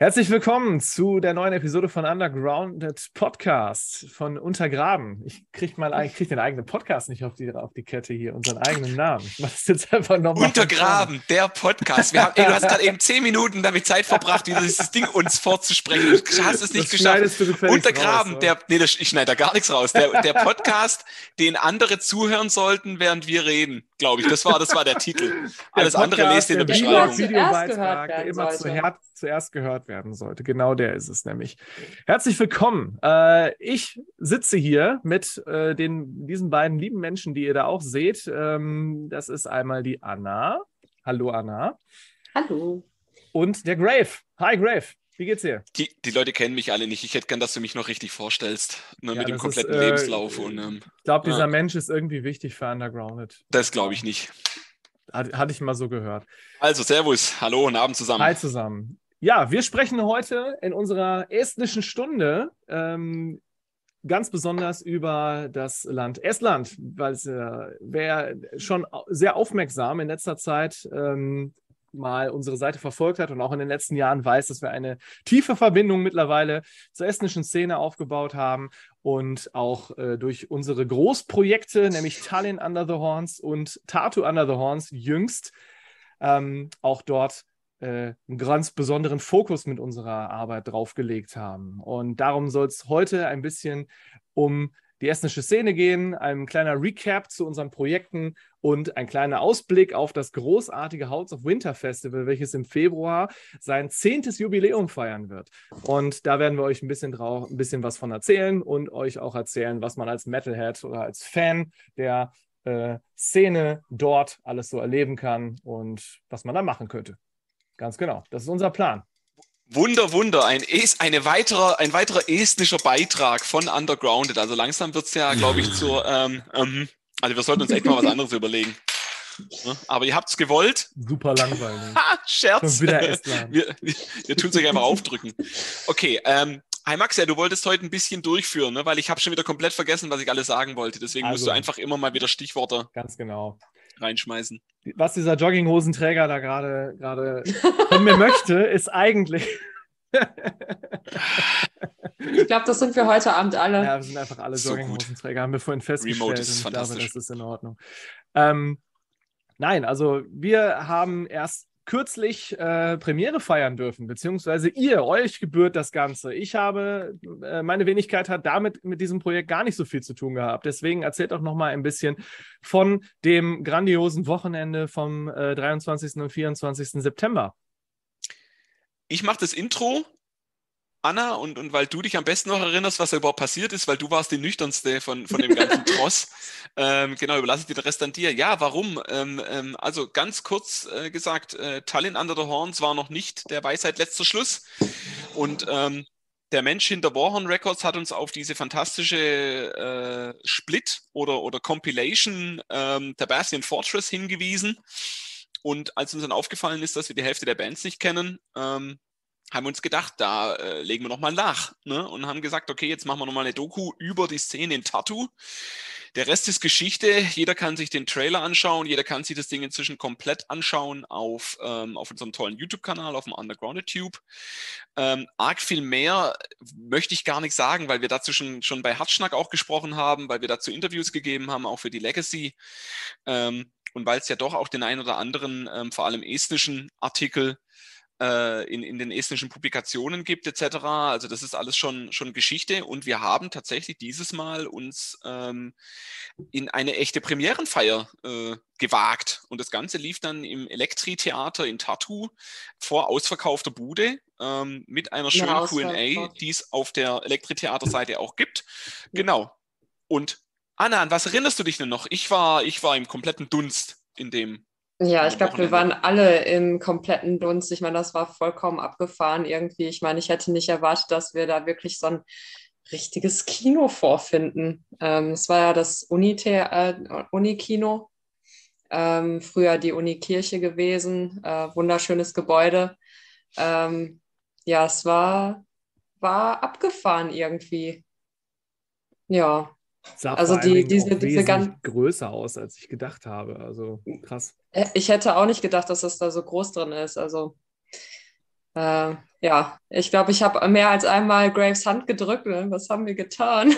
Herzlich willkommen zu der neuen Episode von Undergrounded Podcast von Untergraben. Ich krieg mal ich krieg den eigenen Podcast nicht auf die, auf die Kette hier, unseren eigenen Namen. Ich mach das jetzt einfach nochmal. Untergraben, der Podcast. Wir haben, ey, du hast gerade eben zehn Minuten damit Zeit verbracht, dieses Ding uns vorzusprechen. Du hast es nicht das geschafft. Untergraben, raus, der, nee, das, ich schneide da gar nichts raus. Der, der Podcast, den andere zuhören sollten, während wir reden, glaube ich. Das war, das war der Titel. Alles Podcast, andere lest ihr in der Beschreibung. Videobeitrag, der immer zuerst, zuerst gehört werden sollte. Genau der ist es nämlich. Herzlich willkommen. Äh, ich sitze hier mit äh, den, diesen beiden lieben Menschen, die ihr da auch seht. Ähm, das ist einmal die Anna. Hallo Anna. Hallo. Und der Grave. Hi Grave. Wie geht's dir? Die, die Leute kennen mich alle nicht. Ich hätte gern, dass du mich noch richtig vorstellst. Ne, ja, mit dem kompletten ist, äh, Lebenslauf. Und, ähm, ich glaube, dieser ja. Mensch ist irgendwie wichtig für Undergrounded. Das glaube ich nicht. Hatte ich mal so gehört. Also, Servus, hallo und Abend zusammen. Hi zusammen. Ja, wir sprechen heute in unserer estnischen Stunde ähm, ganz besonders über das Land Estland, weil äh, wer schon sehr aufmerksam in letzter Zeit ähm, mal unsere Seite verfolgt hat und auch in den letzten Jahren weiß, dass wir eine tiefe Verbindung mittlerweile zur estnischen Szene aufgebaut haben und auch äh, durch unsere Großprojekte, nämlich Tallinn Under the Horns und Tartu Under the Horns jüngst, ähm, auch dort äh, einen ganz besonderen Fokus mit unserer Arbeit draufgelegt haben. Und darum soll es heute ein bisschen um die estnische Szene gehen, ein kleiner Recap zu unseren Projekten und ein kleiner Ausblick auf das großartige House of Winter Festival, welches im Februar sein zehntes Jubiläum feiern wird. Und da werden wir euch ein bisschen, drauf, ein bisschen was von erzählen und euch auch erzählen, was man als Metalhead oder als Fan der äh, Szene dort alles so erleben kann und was man da machen könnte. Ganz genau. Das ist unser Plan. Wunder, Wunder. Ein, eine weitere, ein weiterer estnischer Beitrag von Undergrounded. Also langsam wird es ja, glaube ich, zur. Ähm, ähm, also wir sollten uns echt mal was anderes überlegen. Aber ihr habt es gewollt. Super langweilig. Ha, Scherz. Wieder Estland. Wir, wir, wir tun es euch einfach aufdrücken. Okay, ähm, Hi Max, ja, du wolltest heute ein bisschen durchführen, ne? weil ich habe schon wieder komplett vergessen, was ich alles sagen wollte. Deswegen also, musst du einfach immer mal wieder Stichworte. Ganz genau reinschmeißen. Was dieser Jogginghosenträger da gerade gerade von mir möchte, ist eigentlich. ich glaube, das sind wir heute Abend alle. Ja, wir sind einfach alle so Jogginghosenträger, haben wir vorhin festgestellt. Remote ist und ich glaube, das ist in Ordnung. Ähm, nein, also wir haben erst kürzlich äh, Premiere feiern dürfen, beziehungsweise ihr, euch gebührt das Ganze. Ich habe, äh, meine Wenigkeit hat damit mit diesem Projekt gar nicht so viel zu tun gehabt. Deswegen erzählt doch noch mal ein bisschen von dem grandiosen Wochenende vom äh, 23. und 24. September. Ich mache das Intro Anna, und, und weil du dich am besten noch erinnerst, was da überhaupt passiert ist, weil du warst die nüchternste von, von dem ganzen Tross. ähm, genau, überlasse ich dir den Rest an dir. Ja, warum? Ähm, ähm, also ganz kurz äh, gesagt, äh, Tallinn Under the Horns war noch nicht der Weisheit letzter Schluss. Und ähm, der Mensch hinter Warhorn Records hat uns auf diese fantastische äh, Split oder, oder Compilation ähm, Tabassian Fortress hingewiesen. Und als uns dann aufgefallen ist, dass wir die Hälfte der Bands nicht kennen, ähm, haben uns gedacht, da äh, legen wir nochmal nach ne? und haben gesagt, okay, jetzt machen wir nochmal eine Doku über die Szene in Tattoo. Der Rest ist Geschichte. Jeder kann sich den Trailer anschauen. Jeder kann sich das Ding inzwischen komplett anschauen auf, ähm, auf unserem tollen YouTube-Kanal, auf dem Underground Tube. Ähm, arg viel mehr möchte ich gar nicht sagen, weil wir dazu schon, schon bei Hartschnack auch gesprochen haben, weil wir dazu Interviews gegeben haben, auch für die Legacy. Ähm, und weil es ja doch auch den einen oder anderen, ähm, vor allem estnischen Artikel in, in den estnischen Publikationen gibt etc. Also das ist alles schon, schon Geschichte und wir haben tatsächlich dieses Mal uns ähm, in eine echte Premierenfeier äh, gewagt und das Ganze lief dann im Elektri-Theater in Tartu vor ausverkaufter Bude ähm, mit einer schönen Q&A, die es auf der Elektri-Theater-Seite auch gibt. Genau. Und Anna, an was erinnerst du dich denn noch? Ich war, ich war im kompletten Dunst in dem ja, ich glaube, wir waren alle im kompletten Dunst. Ich meine, das war vollkommen abgefahren irgendwie. Ich meine, ich hätte nicht erwartet, dass wir da wirklich so ein richtiges Kino vorfinden. Ähm, es war ja das äh, Unikino, ähm, früher die Unikirche gewesen, äh, wunderschönes Gebäude. Ähm, ja, es war, war abgefahren irgendwie. Ja, Sah also die, diese, diese ganz größer aus, als ich gedacht habe. Also krass. Äh, ich hätte auch nicht gedacht, dass das da so groß drin ist. Also äh, ja, ich glaube, ich habe mehr als einmal Graves Hand gedrückt. Ne? Was haben wir getan?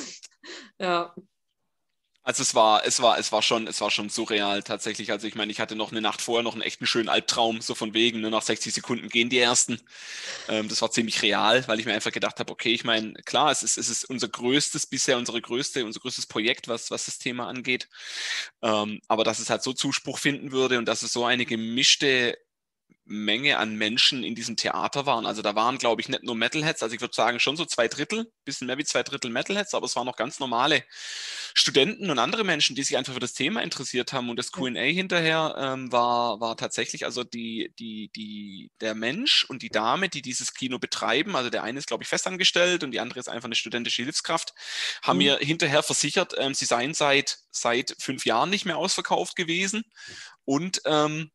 ja. Also es war, es war, es war schon, es war schon surreal tatsächlich. Also ich meine, ich hatte noch eine Nacht vorher noch einen echten schönen Albtraum, so von wegen, ne, nach 60 Sekunden gehen die ersten. Ähm, das war ziemlich real, weil ich mir einfach gedacht habe, okay, ich meine, klar, es ist, es ist unser größtes, bisher unsere größte, unser größtes Projekt, was, was das Thema angeht. Ähm, aber dass es halt so Zuspruch finden würde und dass es so eine gemischte Menge an Menschen in diesem Theater waren. Also da waren, glaube ich, nicht nur Metalheads, also ich würde sagen schon so zwei Drittel, bisschen mehr wie zwei Drittel Metalheads, aber es waren noch ganz normale Studenten und andere Menschen, die sich einfach für das Thema interessiert haben. Und das QA hinterher ähm, war, war tatsächlich also die, die, die, der Mensch und die Dame, die dieses Kino betreiben, also der eine ist, glaube ich, festangestellt und die andere ist einfach eine studentische Hilfskraft, haben mhm. mir hinterher versichert, ähm, sie seien seit, seit fünf Jahren nicht mehr ausverkauft gewesen. Und ähm,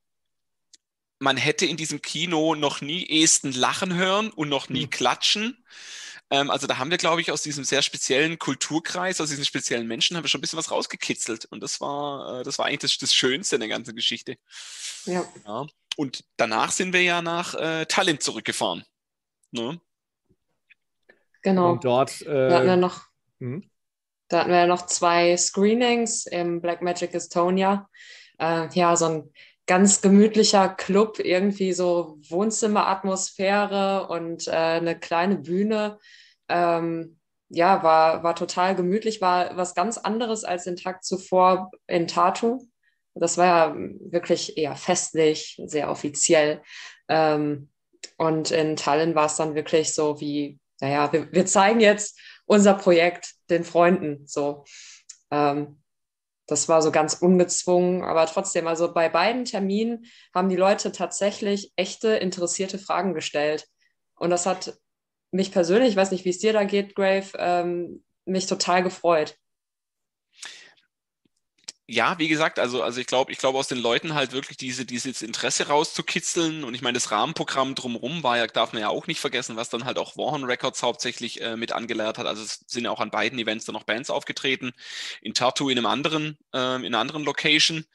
man hätte in diesem Kino noch nie Esten lachen hören und noch nie mhm. klatschen. Ähm, also da haben wir, glaube ich, aus diesem sehr speziellen Kulturkreis, aus diesen speziellen Menschen, haben wir schon ein bisschen was rausgekitzelt. Und das war, äh, das war eigentlich das, das, Schönste in der ganzen Geschichte. Ja. ja. Und danach sind wir ja nach äh, Tallinn zurückgefahren. Ne? Genau. Und dort. Äh, da, hatten wir noch, hm? da hatten wir noch zwei Screenings im Black Magic Estonia. Äh, ja, so ein ganz gemütlicher Club, irgendwie so Wohnzimmeratmosphäre und äh, eine kleine Bühne. Ähm, ja, war, war total gemütlich, war was ganz anderes als den Tag zuvor in Tartu. Das war ja wirklich eher festlich, sehr offiziell. Ähm, und in Tallinn war es dann wirklich so wie, naja, wir, wir zeigen jetzt unser Projekt den Freunden. So. Ähm, das war so ganz ungezwungen, aber trotzdem, also bei beiden Terminen haben die Leute tatsächlich echte, interessierte Fragen gestellt. Und das hat mich persönlich, ich weiß nicht, wie es dir da geht, Grave, ähm, mich total gefreut ja, wie gesagt, also, also ich glaube, ich glaube aus den Leuten halt wirklich diese, dieses Interesse rauszukitzeln. Und ich meine, das Rahmenprogramm drumherum war ja, darf man ja auch nicht vergessen, was dann halt auch Warhorn Records hauptsächlich äh, mit angeleiert hat. Also es sind ja auch an beiden Events dann noch Bands aufgetreten. In Tartu in einem anderen, äh, in einer anderen Location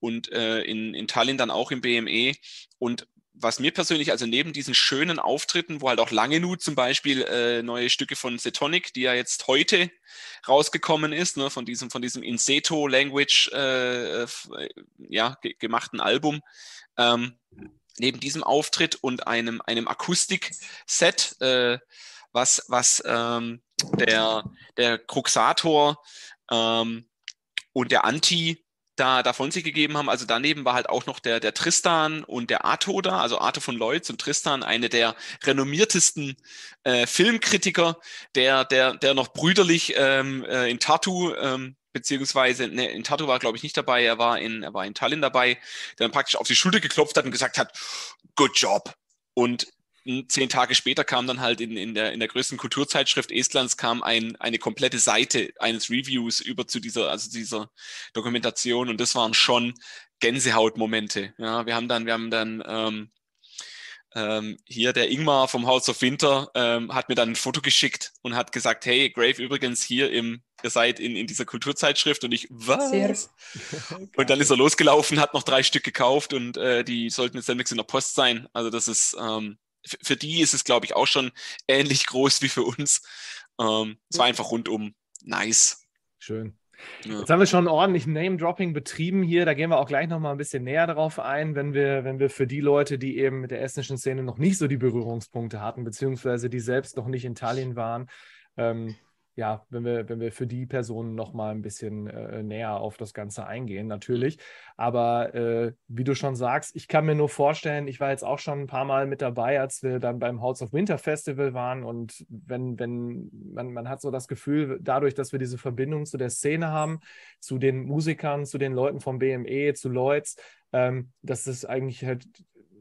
und äh, in, in Tallinn dann auch im BME. Und was mir persönlich, also neben diesen schönen Auftritten, wo halt auch Langenut zum Beispiel äh, neue Stücke von Setonic, die ja jetzt heute rausgekommen ist, ne, von diesem, von diesem Inseto Language äh, ja, gemachten Album, ähm, neben diesem Auftritt und einem, einem Akustik-Set, äh, was, was ähm, der, der Cruxator ähm, und der Anti da davon sich gegeben haben. Also daneben war halt auch noch der, der Tristan und der Arto da, also Arto von Leutz und Tristan, eine der renommiertesten äh, Filmkritiker, der, der, der noch brüderlich ähm, äh, in Tartu ähm, beziehungsweise ne, in Tartu war glaube ich nicht dabei, er war in er war in Tallinn dabei, der dann praktisch auf die Schulter geklopft hat und gesagt hat, good job. Und zehn Tage später kam dann halt in, in, der, in der größten Kulturzeitschrift Estlands kam ein, eine komplette Seite eines Reviews über zu dieser, also dieser Dokumentation und das waren schon Gänsehautmomente. Ja, wir haben dann, wir haben dann ähm, ähm, hier der Ingmar vom House of Winter ähm, hat mir dann ein Foto geschickt und hat gesagt, hey, Grave übrigens hier im, ihr seid in, in dieser Kulturzeitschrift und ich, was? und dann ist er losgelaufen, hat noch drei Stück gekauft und äh, die sollten jetzt demnächst in der Post sein. Also das ist, ähm, für die ist es, glaube ich, auch schon ähnlich groß wie für uns. Ähm, es war einfach rundum nice. Schön. Ja. Jetzt haben wir schon ordentlich Name-Dropping betrieben hier. Da gehen wir auch gleich nochmal ein bisschen näher darauf ein, wenn wir, wenn wir für die Leute, die eben mit der estnischen Szene noch nicht so die Berührungspunkte hatten, beziehungsweise die selbst noch nicht in Tallinn waren, ähm, ja, wenn wir, wenn wir für die Personen noch mal ein bisschen äh, näher auf das Ganze eingehen, natürlich. Aber äh, wie du schon sagst, ich kann mir nur vorstellen, ich war jetzt auch schon ein paar Mal mit dabei, als wir dann beim House of Winter Festival waren. Und wenn, wenn man, man hat so das Gefühl, dadurch, dass wir diese Verbindung zu der Szene haben, zu den Musikern, zu den Leuten vom BME, zu Lloyds, ähm, dass es eigentlich halt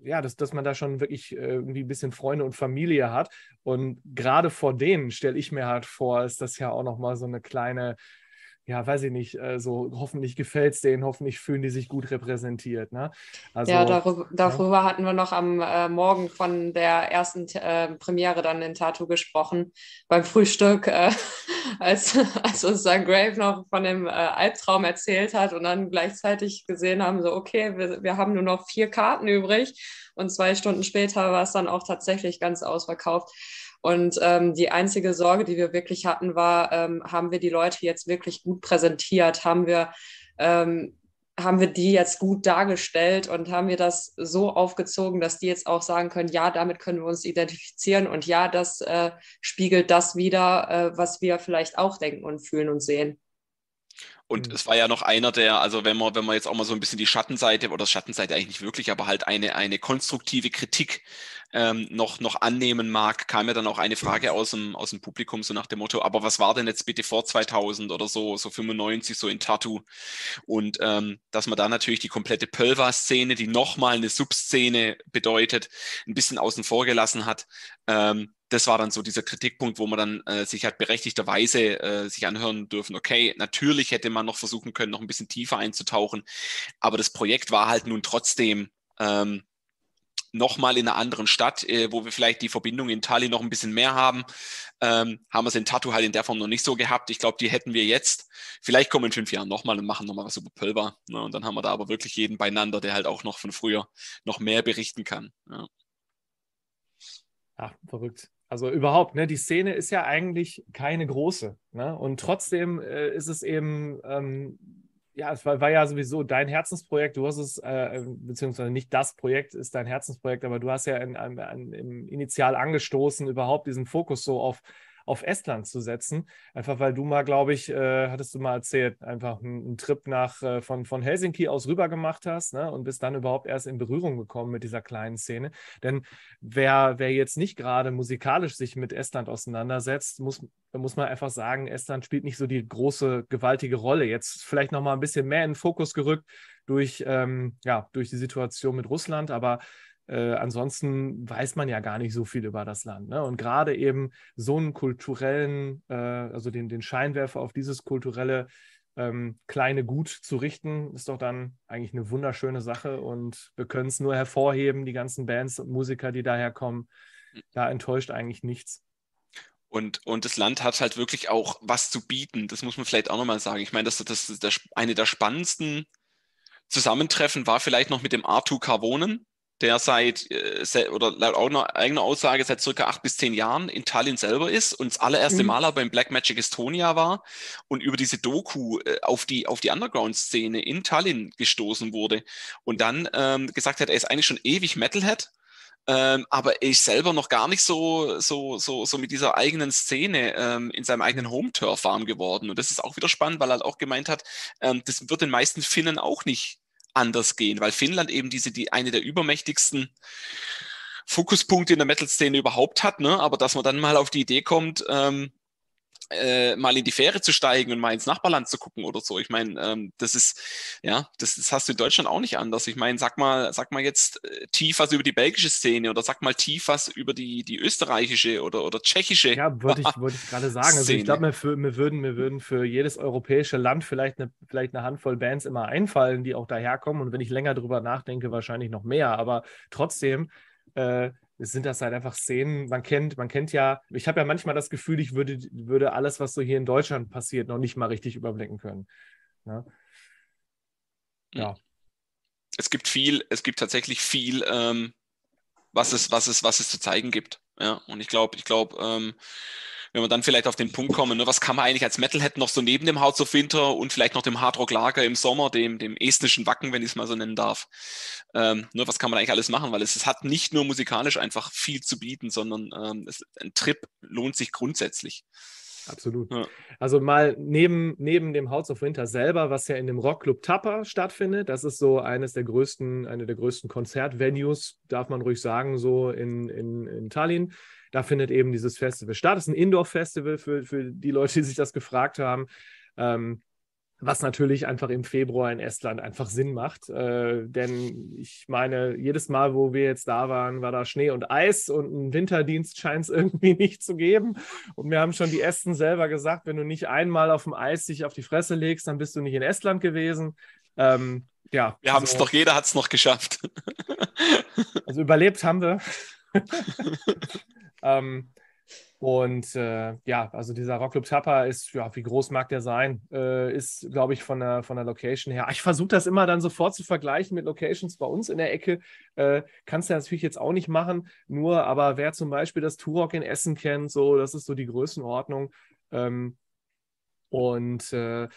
ja, dass, dass man da schon wirklich äh, irgendwie ein bisschen Freunde und Familie hat. Und gerade vor denen stelle ich mir halt vor, ist das ja auch nochmal so eine kleine, ja, weiß ich nicht, äh, so hoffentlich gefällt es denen, hoffentlich fühlen die sich gut repräsentiert. Ne? Also, ja, darüber, darüber ja. hatten wir noch am äh, Morgen von der ersten äh, Premiere dann in Tattoo gesprochen, beim Frühstück, äh, als, als uns dann Grave noch von dem äh, Albtraum erzählt hat und dann gleichzeitig gesehen haben, so, okay, wir, wir haben nur noch vier Karten übrig und zwei Stunden später war es dann auch tatsächlich ganz ausverkauft. Und ähm, die einzige Sorge, die wir wirklich hatten, war, ähm, haben wir die Leute jetzt wirklich gut präsentiert? Haben wir, ähm, haben wir die jetzt gut dargestellt und haben wir das so aufgezogen, dass die jetzt auch sagen können, ja, damit können wir uns identifizieren und ja, das äh, spiegelt das wieder, äh, was wir vielleicht auch denken und fühlen und sehen. Und mhm. es war ja noch einer der, also wenn man, wenn man jetzt auch mal so ein bisschen die Schattenseite, oder Schattenseite eigentlich nicht wirklich, aber halt eine, eine konstruktive Kritik ähm, noch, noch annehmen mag, kam ja dann auch eine Frage aus dem, aus dem Publikum, so nach dem Motto, aber was war denn jetzt bitte vor 2000 oder so, so 95, so in Tattoo? Und ähm, dass man da natürlich die komplette Pölva-Szene, die nochmal eine Subszene bedeutet, ein bisschen außen vor gelassen hat. Ähm, das war dann so dieser Kritikpunkt, wo man dann äh, sich halt berechtigterweise äh, sich anhören dürfen, okay, natürlich hätte man noch versuchen können, noch ein bisschen tiefer einzutauchen, aber das Projekt war halt nun trotzdem ähm, nochmal in einer anderen Stadt, äh, wo wir vielleicht die Verbindung in Tallinn noch ein bisschen mehr haben. Ähm, haben wir es in Tattoo halt in der Form noch nicht so gehabt. Ich glaube, die hätten wir jetzt. Vielleicht kommen in fünf Jahren nochmal und machen nochmal was über Pulver. Ne? Und dann haben wir da aber wirklich jeden beieinander, der halt auch noch von früher noch mehr berichten kann. Ja. Ach, verrückt. Also überhaupt, ne, die Szene ist ja eigentlich keine große. Ne? Und trotzdem äh, ist es eben, ähm, ja, es war, war, ja sowieso dein Herzensprojekt. Du hast es, äh, beziehungsweise nicht das Projekt ist dein Herzensprojekt, aber du hast ja in, in, in, initial angestoßen, überhaupt diesen Fokus so auf auf Estland zu setzen. Einfach weil du mal, glaube ich, äh, hattest du mal erzählt, einfach einen, Trip nach, äh, von, von Helsinki aus rüber gemacht hast ne? und bist dann überhaupt erst in Berührung gekommen mit dieser kleinen Szene. Denn wer, wer jetzt nicht gerade musikalisch sich mit Estland auseinandersetzt, muss, muss man einfach sagen, Estland spielt nicht so die große, gewaltige Rolle. Jetzt vielleicht noch mal ein bisschen mehr in den Fokus gerückt durch, ähm, ja, durch die Situation mit Russland, aber äh, ansonsten weiß man ja gar nicht so viel über das Land. Ne? Und gerade eben so einen kulturellen, äh, also den, den Scheinwerfer auf dieses kulturelle ähm, kleine Gut zu richten, ist doch dann eigentlich eine wunderschöne Sache. Und wir können es nur hervorheben, die ganzen Bands und Musiker, die daher kommen. Da enttäuscht eigentlich nichts. Und, und das Land hat halt wirklich auch was zu bieten. Das muss man vielleicht auch nochmal sagen. Ich meine, das, das das, eine der spannendsten Zusammentreffen war vielleicht noch mit dem Artu Carvonen, der seit, äh, oder laut eigener Aussage seit circa acht bis zehn Jahren in Tallinn selber ist und das allererste mhm. Mal aber beim Black Magic Estonia war und über diese Doku äh, auf die, auf die Underground-Szene in Tallinn gestoßen wurde und dann ähm, gesagt hat, er ist eigentlich schon ewig Metalhead, ähm, aber er ist selber noch gar nicht so, so, so, so mit dieser eigenen Szene ähm, in seinem eigenen Home-Turf warm geworden. Und das ist auch wieder spannend, weil er halt auch gemeint hat, ähm, das wird den meisten Finnen auch nicht anders gehen, weil Finnland eben diese, die eine der übermächtigsten Fokuspunkte in der Metal-Szene überhaupt hat, ne? aber dass man dann mal auf die Idee kommt, ähm, äh, mal in die Fähre zu steigen und mal ins Nachbarland zu gucken oder so. Ich meine, ähm, das ist, ja, das, das, hast du in Deutschland auch nicht anders. Ich meine, sag mal, sag mal jetzt äh, tief was über die belgische Szene oder sag mal tief was über die, die österreichische oder, oder tschechische. Ja, wollte ich, wollte ich gerade sagen. Also ich glaube, mir, mir, würden, mir würden für jedes europäische Land vielleicht eine, vielleicht eine Handvoll Bands immer einfallen, die auch daherkommen. Und wenn ich länger drüber nachdenke, wahrscheinlich noch mehr. Aber trotzdem, äh, sind das halt einfach Szenen, man kennt, man kennt ja, ich habe ja manchmal das Gefühl, ich würde, würde alles, was so hier in Deutschland passiert, noch nicht mal richtig überblicken können. Ja. Ne? ja. Es gibt viel, es gibt tatsächlich viel, ähm, was, es, was, es, was es zu zeigen gibt. Ja, und ich glaube, ich glaube, ähm, wenn wir dann vielleicht auf den Punkt kommen, ne, was kann man eigentlich als Metalhead noch so neben dem House of Winter und vielleicht noch dem Hardrock Lager im Sommer, dem, dem estnischen Wacken, wenn ich es mal so nennen darf, ähm, ne, was kann man eigentlich alles machen? Weil es, es hat nicht nur musikalisch einfach viel zu bieten, sondern ähm, es, ein Trip lohnt sich grundsätzlich. Absolut. Ja. Also mal neben, neben dem House of Winter selber, was ja in dem Rockclub Tapper stattfindet, das ist so eines der größten, eine der größten Konzertvenues, darf man ruhig sagen, so in, in, in Tallinn. Da findet eben dieses Festival statt. Es ist ein Indoor-Festival für, für die Leute, die sich das gefragt haben. Ähm, was natürlich einfach im Februar in Estland einfach Sinn macht. Äh, denn ich meine, jedes Mal, wo wir jetzt da waren, war da Schnee und Eis und einen Winterdienst scheint es irgendwie nicht zu geben. Und wir haben schon die Esten selber gesagt, wenn du nicht einmal auf dem Eis dich auf die Fresse legst, dann bist du nicht in Estland gewesen. Ähm, ja. Wir haben es so. doch, jeder hat es noch geschafft. also überlebt haben wir. ähm, und äh, ja, also dieser Rockclub Tapper ist, ja, wie groß mag der sein? Äh, ist, glaube ich, von der, von der Location her. Ich versuche das immer dann sofort zu vergleichen mit Locations bei uns in der Ecke. Äh, kannst du natürlich jetzt auch nicht machen. Nur, aber wer zum Beispiel das Turok in Essen kennt, so, das ist so die Größenordnung. Ähm, und äh,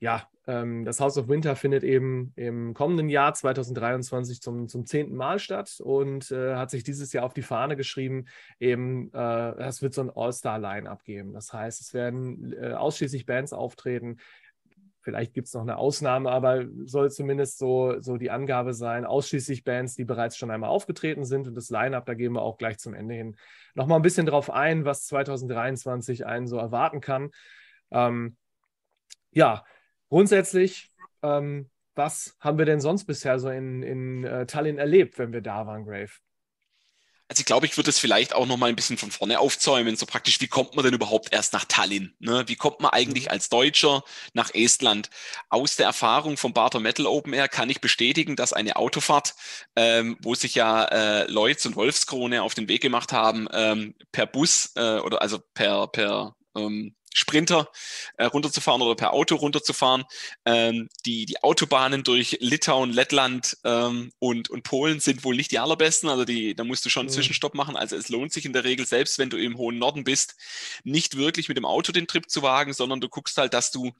ja, das House of Winter findet eben im kommenden Jahr 2023 zum, zum zehnten Mal statt und äh, hat sich dieses Jahr auf die Fahne geschrieben, eben, äh, es wird so ein All-Star-Line-Up geben. Das heißt, es werden äh, ausschließlich Bands auftreten. Vielleicht gibt es noch eine Ausnahme, aber soll zumindest so, so die Angabe sein, ausschließlich Bands, die bereits schon einmal aufgetreten sind. Und das Line-Up, da gehen wir auch gleich zum Ende hin nochmal ein bisschen drauf ein, was 2023 einen so erwarten kann. Ähm, ja, Grundsätzlich, ähm, was haben wir denn sonst bisher so in, in äh, Tallinn erlebt, wenn wir da waren, Grave? Also ich glaube, ich würde es vielleicht auch noch mal ein bisschen von vorne aufzäumen, so praktisch, wie kommt man denn überhaupt erst nach Tallinn? Ne? Wie kommt man eigentlich mhm. als Deutscher nach Estland? Aus der Erfahrung vom Barter Metal Open Air kann ich bestätigen, dass eine Autofahrt, ähm, wo sich ja äh, Leutz und Wolfskrone auf den Weg gemacht haben, ähm, per Bus äh, oder also per, per ähm, Sprinter äh, runterzufahren oder per Auto runterzufahren. Ähm, die, die Autobahnen durch Litauen, Lettland ähm, und, und Polen sind wohl nicht die allerbesten. Also die, da musst du schon einen mhm. Zwischenstopp machen. Also es lohnt sich in der Regel, selbst wenn du im hohen Norden bist, nicht wirklich mit dem Auto den Trip zu wagen, sondern du guckst halt, dass du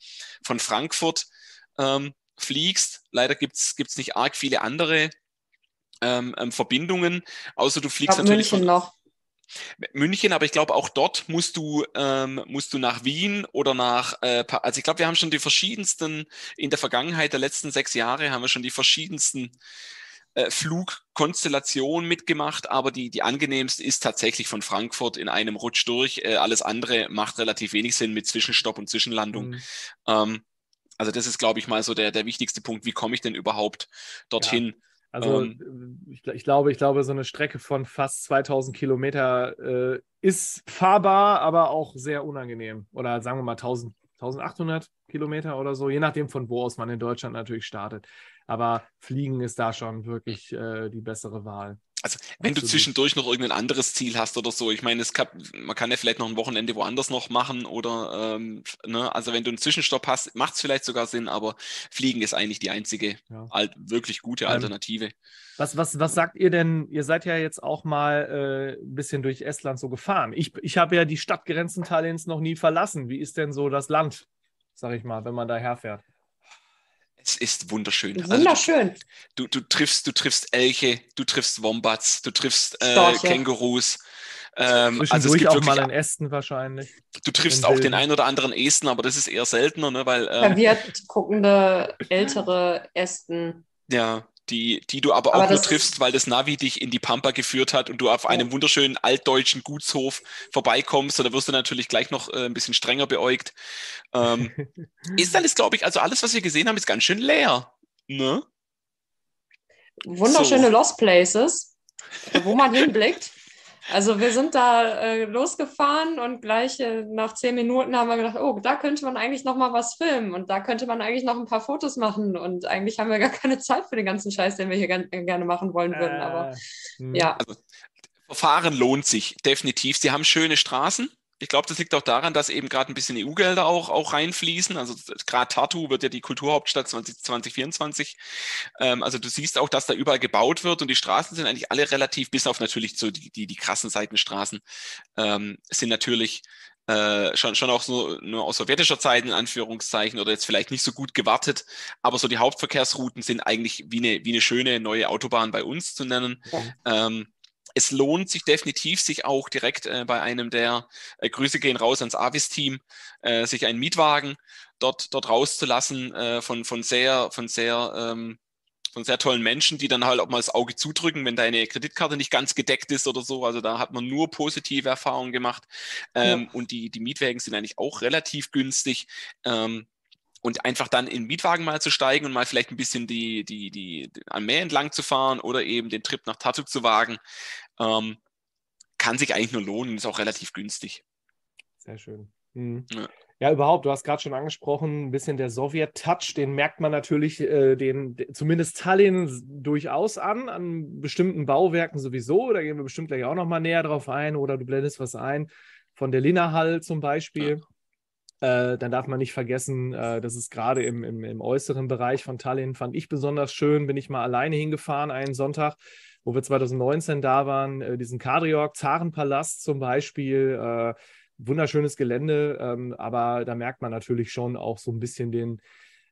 von Frankfurt ähm, fliegst. Leider gibt es nicht arg viele andere ähm, ähm, Verbindungen, außer du fliegst natürlich. München von, noch. München, aber ich glaube auch dort musst du ähm, musst du nach Wien oder nach äh, also ich glaube wir haben schon die verschiedensten in der Vergangenheit der letzten sechs Jahre haben wir schon die verschiedensten äh, Flugkonstellationen mitgemacht, aber die die angenehmste ist tatsächlich von Frankfurt in einem Rutsch durch. Äh, alles andere macht relativ wenig Sinn mit Zwischenstopp und Zwischenlandung. Mhm. Ähm, also das ist glaube ich mal so der der wichtigste Punkt. Wie komme ich denn überhaupt dorthin? Ja. Also ähm, ich, ich, glaube, ich glaube, so eine Strecke von fast 2000 Kilometer äh, ist fahrbar, aber auch sehr unangenehm. Oder sagen wir mal 1000, 1800 Kilometer oder so, je nachdem von wo aus man in Deutschland natürlich startet. Aber Fliegen ist da schon wirklich äh, die bessere Wahl. Also wenn Absolut. du zwischendurch noch irgendein anderes Ziel hast oder so, ich meine, es kann, man kann ja vielleicht noch ein Wochenende woanders noch machen oder ähm, ne, also wenn du einen Zwischenstopp hast, macht es vielleicht sogar Sinn, aber Fliegen ist eigentlich die einzige ja. alt, wirklich gute ähm, Alternative. Ähm, was, was, was sagt ihr denn? Ihr seid ja jetzt auch mal äh, ein bisschen durch Estland so gefahren. Ich, ich habe ja die Stadtgrenzen Tallinns noch nie verlassen. Wie ist denn so das Land, sag ich mal, wenn man da herfährt? Es ist wunderschön. Wunderschön. Also du, du, du, triffst, du triffst Elche, du triffst Wombats, du triffst äh, Kängurus. Ähm, also es gibt auch wirklich, mal einen Ästen wahrscheinlich. Du triffst auch den einen oder anderen Ästen, aber das ist eher seltener, ne, weil ähm, verwirrt guckende ältere Ästen. Ja, die, die du aber, aber auch nur triffst, weil das Navi dich in die Pampa geführt hat und du auf einem wunderschönen altdeutschen Gutshof vorbeikommst. Da wirst du natürlich gleich noch äh, ein bisschen strenger beäugt. Ähm, ist alles, glaube ich, also alles, was wir gesehen haben, ist ganz schön leer. Ne? Wunderschöne so. Lost Places, wo man hinblickt. Also wir sind da äh, losgefahren und gleich äh, nach zehn Minuten haben wir gedacht, oh, da könnte man eigentlich noch mal was filmen und da könnte man eigentlich noch ein paar Fotos machen und eigentlich haben wir gar keine Zeit für den ganzen Scheiß, den wir hier gern, gerne machen wollen würden. Aber äh, ja. Also, Verfahren lohnt sich definitiv. Sie haben schöne Straßen. Ich glaube, das liegt auch daran, dass eben gerade ein bisschen EU-Gelder auch, auch reinfließen. Also gerade Tartu wird ja die Kulturhauptstadt 20, 2024. Ähm, also du siehst auch, dass da überall gebaut wird und die Straßen sind eigentlich alle relativ, bis auf natürlich so die, die, die krassen Seitenstraßen, ähm, sind natürlich äh, schon, schon auch so nur aus sowjetischer Zeit in Anführungszeichen oder jetzt vielleicht nicht so gut gewartet. Aber so die Hauptverkehrsrouten sind eigentlich wie eine, wie eine schöne neue Autobahn bei uns zu nennen. Ja. Ähm, es lohnt sich definitiv, sich auch direkt äh, bei einem der äh, Grüße gehen raus ans Avis-Team, äh, sich einen Mietwagen dort, dort rauszulassen äh, von, von sehr, von sehr, ähm, von sehr tollen Menschen, die dann halt auch mal das Auge zudrücken, wenn deine Kreditkarte nicht ganz gedeckt ist oder so. Also da hat man nur positive Erfahrungen gemacht. Ähm, ja. Und die, die Mietwagen sind eigentlich auch relativ günstig. Ähm, und einfach dann in den Mietwagen mal zu steigen und mal vielleicht ein bisschen die, die, die, die am Meer entlang zu fahren oder eben den Trip nach Tartu zu wagen, ähm, kann sich eigentlich nur lohnen und ist auch relativ günstig. Sehr schön. Mhm. Ja. ja. überhaupt, du hast gerade schon angesprochen, ein bisschen der Sowjet-Touch, den merkt man natürlich äh, den, zumindest Tallinn durchaus an, an bestimmten Bauwerken sowieso. Da gehen wir bestimmt gleich auch nochmal näher drauf ein oder du blendest was ein von der Linnahall zum Beispiel. Ja. Äh, dann darf man nicht vergessen, äh, das ist gerade im, im, im, äußeren Bereich von Tallinn, fand ich besonders schön, bin ich mal alleine hingefahren einen Sonntag, wo wir 2019 da waren, äh, diesen Kadriorg Zarenpalast zum Beispiel, äh, wunderschönes Gelände, ähm, aber da merkt man natürlich schon auch so ein bisschen den,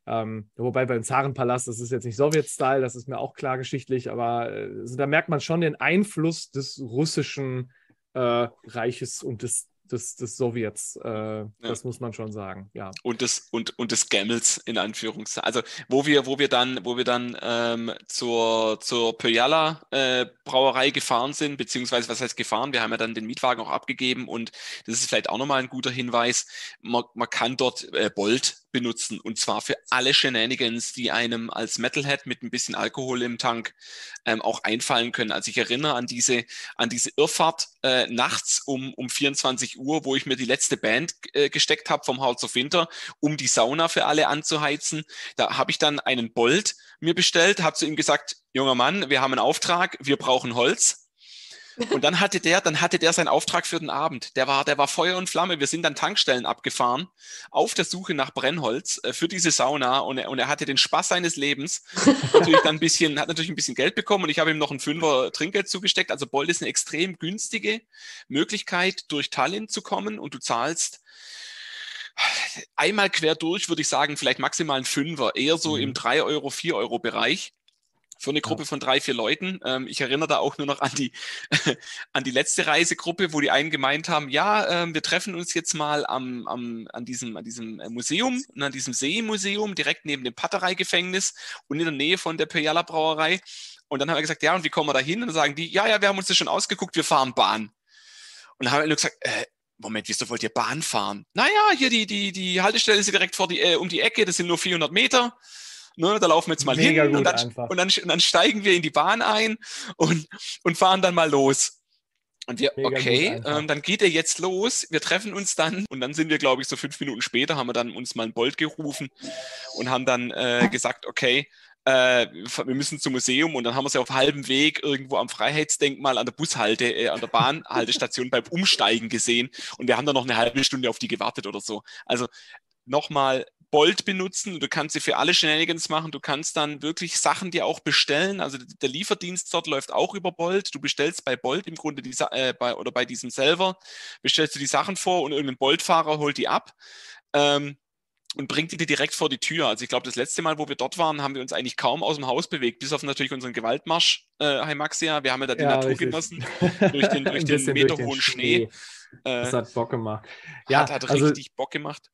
ähm, wobei beim Zarenpalast, das ist jetzt nicht Sowjet-Style, das ist mir auch klar geschichtlich, aber äh, also da merkt man schon den Einfluss des russischen äh, Reiches und des des, des Sowjets. Äh, ja. Das muss man schon sagen, ja. Und des, und, und des Gammels in Anführungszeichen. Also wo wir, wo wir dann, wo wir dann ähm, zur, zur Pöjala äh, Brauerei gefahren sind, beziehungsweise was heißt gefahren? Wir haben ja dann den Mietwagen auch abgegeben und das ist vielleicht auch nochmal ein guter Hinweis. Man, man kann dort äh, Bolt benutzen und zwar für alle Shenanigans, die einem als Metalhead mit ein bisschen Alkohol im Tank ähm, auch einfallen können. Also ich erinnere an diese, an diese Irrfahrt äh, nachts um, um 24 Uhr, wo ich mir die letzte Band äh, gesteckt habe vom House of Winter, um die Sauna für alle anzuheizen. Da habe ich dann einen Bolt mir bestellt, habe zu ihm gesagt, junger Mann, wir haben einen Auftrag, wir brauchen Holz und dann hatte der, dann hatte der seinen Auftrag für den Abend. Der war, der war Feuer und Flamme. Wir sind dann Tankstellen abgefahren auf der Suche nach Brennholz äh, für diese Sauna und er, und er hatte den Spaß seines Lebens. natürlich dann ein bisschen, hat natürlich ein bisschen Geld bekommen und ich habe ihm noch ein Fünfer Trinkgeld zugesteckt. Also Bold ist eine extrem günstige Möglichkeit, durch Tallinn zu kommen und du zahlst einmal quer durch, würde ich sagen, vielleicht maximal ein Fünfer, eher so mhm. im 3 Euro, 4 Euro Bereich für eine Gruppe von drei, vier Leuten. Ähm, ich erinnere da auch nur noch an die, an die letzte Reisegruppe, wo die einen gemeint haben, ja, ähm, wir treffen uns jetzt mal am, am, an, diesem, an diesem äh, Museum, an diesem Seemuseum, direkt neben dem Patterei-Gefängnis und in der Nähe von der Pejala Brauerei. Und dann haben wir gesagt, ja, und wie kommen wir da hin? Und dann sagen die, ja, ja, wir haben uns das schon ausgeguckt, wir fahren Bahn. Und dann haben wir nur gesagt, äh, Moment, wieso wollt ihr Bahn fahren? Naja, hier die, die, die Haltestelle ist direkt vor die, äh, um die Ecke, das sind nur 400 Meter. Ne, da laufen wir jetzt mal Mega hin und dann, und, dann, und dann, steigen wir in die Bahn ein und, und fahren dann mal los. Und wir, Mega okay, ähm, dann geht er jetzt los, wir treffen uns dann und dann sind wir, glaube ich, so fünf Minuten später, haben wir dann uns mal ein Bolt gerufen und haben dann äh, gesagt, okay, äh, wir müssen zum Museum und dann haben wir sie auf halbem Weg irgendwo am Freiheitsdenkmal an der Bushalte, äh, an der Bahnhaltestation beim Umsteigen gesehen und wir haben dann noch eine halbe Stunde auf die gewartet oder so. Also nochmal Bolt benutzen. Du kannst sie für alle Shenanigans machen. Du kannst dann wirklich Sachen dir auch bestellen. Also der Lieferdienst dort läuft auch über Bolt. Du bestellst bei Bolt im Grunde die, äh, bei, oder bei diesem selber, bestellst du die Sachen vor und irgendein Bolt-Fahrer holt die ab. Ähm, und bringt die dir direkt vor die Tür. Also ich glaube, das letzte Mal, wo wir dort waren, haben wir uns eigentlich kaum aus dem Haus bewegt, bis auf natürlich unseren Gewaltmarsch, äh, Heimaxia. Wir haben ja da die ja, Natur richtig. genossen durch den, durch den meterhohen Schnee. Schnee. Das hat Bock gemacht. Ja, hat, hat also, richtig Bock gemacht.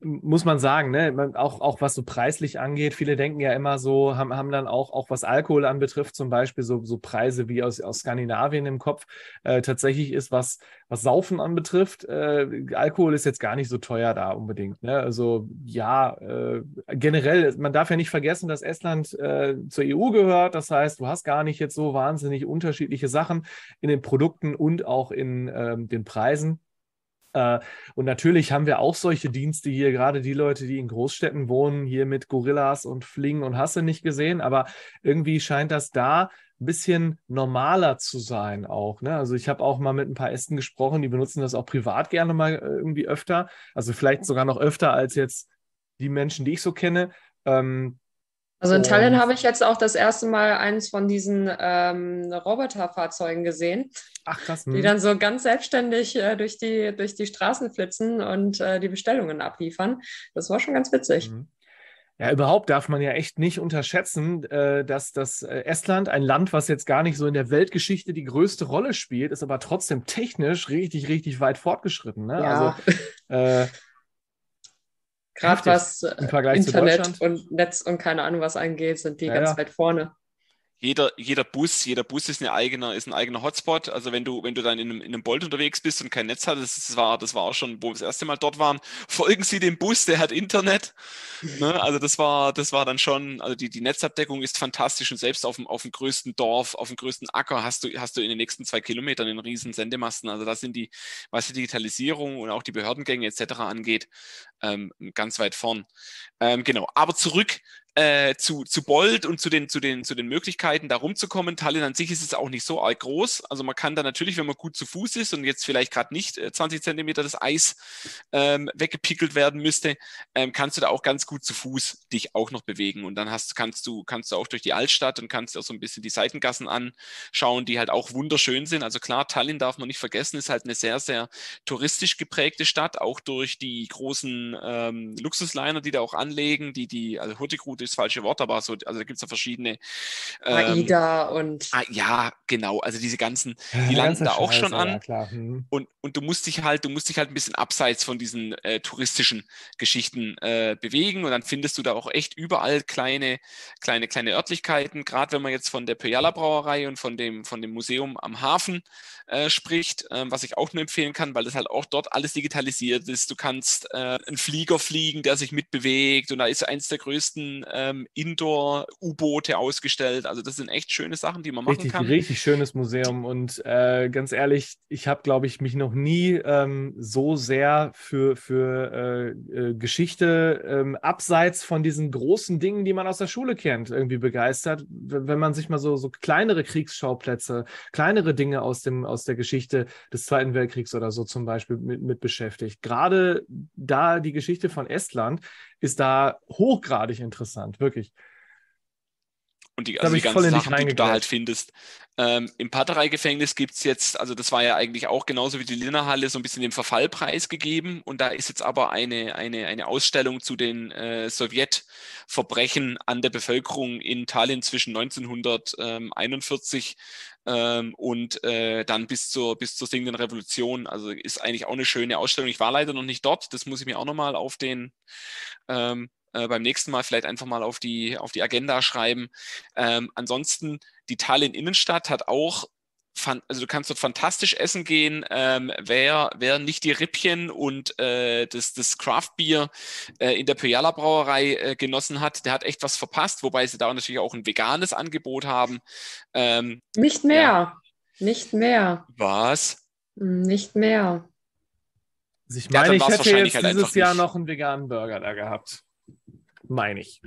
Muss man sagen, ne? auch, auch was so preislich angeht. Viele denken ja immer so, haben, haben dann auch, auch was Alkohol anbetrifft, zum Beispiel so, so Preise wie aus, aus Skandinavien im Kopf. Äh, tatsächlich ist, was, was Saufen anbetrifft, äh, Alkohol ist jetzt gar nicht so teuer da unbedingt. Ne? Also ja, äh, generell, man darf ja nicht vergessen, dass Estland äh, zur EU gehört. Das heißt, du hast gar nicht jetzt so wahnsinnig unterschiedliche Sachen in den Produkten und auch in ähm, den Preisen reisen. Äh, und natürlich haben wir auch solche Dienste hier, gerade die Leute, die in Großstädten wohnen, hier mit Gorillas und Flingen und Hasse nicht gesehen, aber irgendwie scheint das da ein bisschen normaler zu sein auch. Ne? Also ich habe auch mal mit ein paar Ästen gesprochen, die benutzen das auch privat gerne mal äh, irgendwie öfter, also vielleicht sogar noch öfter als jetzt die Menschen, die ich so kenne. Ähm, also in Tallinn habe ich jetzt auch das erste Mal eins von diesen ähm, Roboterfahrzeugen gesehen. Ach krass. Die hm. dann so ganz selbstständig äh, durch, die, durch die Straßen flitzen und äh, die Bestellungen abliefern. Das war schon ganz witzig. Mhm. Ja, überhaupt darf man ja echt nicht unterschätzen, äh, dass das äh, Estland, ein Land, was jetzt gar nicht so in der Weltgeschichte die größte Rolle spielt, ist aber trotzdem technisch richtig, richtig weit fortgeschritten. Ne? Ja. Also, äh, Gerade was Internet und Netz und keine Ahnung was angeht, sind die ja, ganz ja. weit vorne. Jeder, jeder Bus, jeder Bus ist, eine eigene, ist ein eigener Hotspot. Also wenn du, wenn du dann in einem, in einem Bolt unterwegs bist und kein Netz hattest, das war, das war auch schon, wo wir das erste Mal dort waren, folgen Sie dem Bus, der hat Internet. Ne? Also das war, das war dann schon, also die, die Netzabdeckung ist fantastisch und selbst auf dem, auf dem größten Dorf, auf dem größten Acker hast du, hast du in den nächsten zwei Kilometern einen riesen Sendemasten. Also das sind die, was die Digitalisierung und auch die Behördengänge etc. angeht, ähm, ganz weit vorn. Ähm, genau. Aber zurück äh, zu, zu Bold und zu den, zu, den, zu den Möglichkeiten, da rumzukommen. Tallinn an sich ist es auch nicht so arg groß. Also man kann da natürlich, wenn man gut zu Fuß ist und jetzt vielleicht gerade nicht äh, 20 Zentimeter das Eis ähm, weggepickelt werden müsste, ähm, kannst du da auch ganz gut zu Fuß dich auch noch bewegen. Und dann hast, kannst, du, kannst du auch durch die Altstadt und kannst auch so ein bisschen die Seitengassen anschauen, die halt auch wunderschön sind. Also klar, Tallinn darf man nicht vergessen, ist halt eine sehr, sehr touristisch geprägte Stadt, auch durch die großen ähm, Luxusliner, die da auch anlegen, die, die, also Hurtigrute ist das falsche Wort, aber so, also da gibt es ja verschiedene. Ähm, AIDA und. Ah, ja, genau. Also diese ganzen, die ja, landen da auch schon an. Ja, hm. und, und du musst dich halt, du musst dich halt ein bisschen abseits von diesen äh, touristischen Geschichten äh, bewegen und dann findest du da auch echt überall kleine, kleine, kleine Örtlichkeiten. Gerade wenn man jetzt von der Pejala Brauerei und von dem, von dem Museum am Hafen äh, spricht, ähm, was ich auch nur empfehlen kann, weil das halt auch dort alles digitalisiert ist. Du kannst äh, einen Flieger fliegen, der sich mitbewegt und da ist eins der größten ähm, Indoor-U-Boote ausgestellt. Also das sind echt schöne Sachen, die man machen richtig, kann. Richtig schönes Museum und äh, ganz ehrlich, ich habe, glaube ich, mich noch nie ähm, so sehr für, für äh, äh, Geschichte ähm, abseits von diesen großen Dingen, die man aus der Schule kennt, irgendwie begeistert. Wenn man sich mal so, so kleinere Kriegsschauplätze, kleinere Dinge aus, dem, aus der Geschichte des Zweiten Weltkriegs oder so zum Beispiel mit, mit beschäftigt. Gerade da die Geschichte von Estland ist da hochgradig interessant, wirklich. Und die, also die ganzen Sachen, die du da halt findest. Ähm, Im Paterei-Gefängnis gibt es jetzt, also das war ja eigentlich auch genauso wie die Linnerhalle, so ein bisschen den Verfallpreis gegeben. Und da ist jetzt aber eine, eine, eine Ausstellung zu den äh, Sowjetverbrechen an der Bevölkerung in Tallinn zwischen 1941 ähm, und äh, dann bis zur, bis zur Singenden Revolution. Also ist eigentlich auch eine schöne Ausstellung. Ich war leider noch nicht dort, das muss ich mir auch nochmal auf den ähm, äh, beim nächsten Mal vielleicht einfach mal auf die, auf die Agenda schreiben. Ähm, ansonsten, die Tallinn Innenstadt hat auch also du kannst dort fantastisch essen gehen. Ähm, wer, wer nicht die Rippchen und äh, das, das Craft-Bier äh, in der Pojala Brauerei äh, genossen hat, der hat echt was verpasst, wobei sie da natürlich auch ein veganes Angebot haben. Ähm, nicht mehr. Ja. Nicht mehr. Was? Nicht mehr. Also ich meine, ja, ich hätte jetzt halt dieses Jahr nicht. noch einen veganen Burger da gehabt meine ich.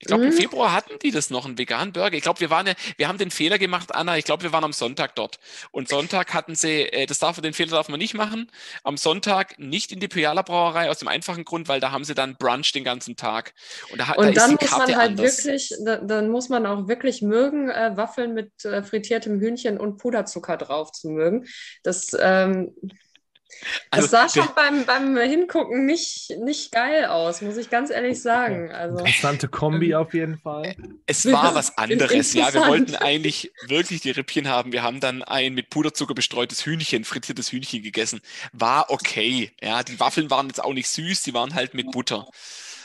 Ich glaube, mhm. im Februar hatten die das noch, einen veganen Burger. Ich glaube, wir waren, wir haben den Fehler gemacht, Anna. Ich glaube, wir waren am Sonntag dort. Und Sonntag hatten sie, äh, das darf den Fehler darf man nicht machen, am Sonntag nicht in die Pyala Brauerei aus dem einfachen Grund, weil da haben sie dann Brunch den ganzen Tag. Und, da, und da dann muss man halt anders. wirklich, da, dann muss man auch wirklich mögen, äh, Waffeln mit äh, frittiertem Hühnchen und Puderzucker drauf zu mögen. Das ähm, also, das sah schon beim, beim Hingucken nicht, nicht geil aus, muss ich ganz ehrlich sagen. Also, Interessante Kombi auf jeden Fall. Es war was anderes, ja. Wir wollten eigentlich wirklich die Rippchen haben. Wir haben dann ein mit Puderzucker bestreutes Hühnchen, frittiertes Hühnchen gegessen. War okay. Ja, die Waffeln waren jetzt auch nicht süß, die waren halt mit Butter.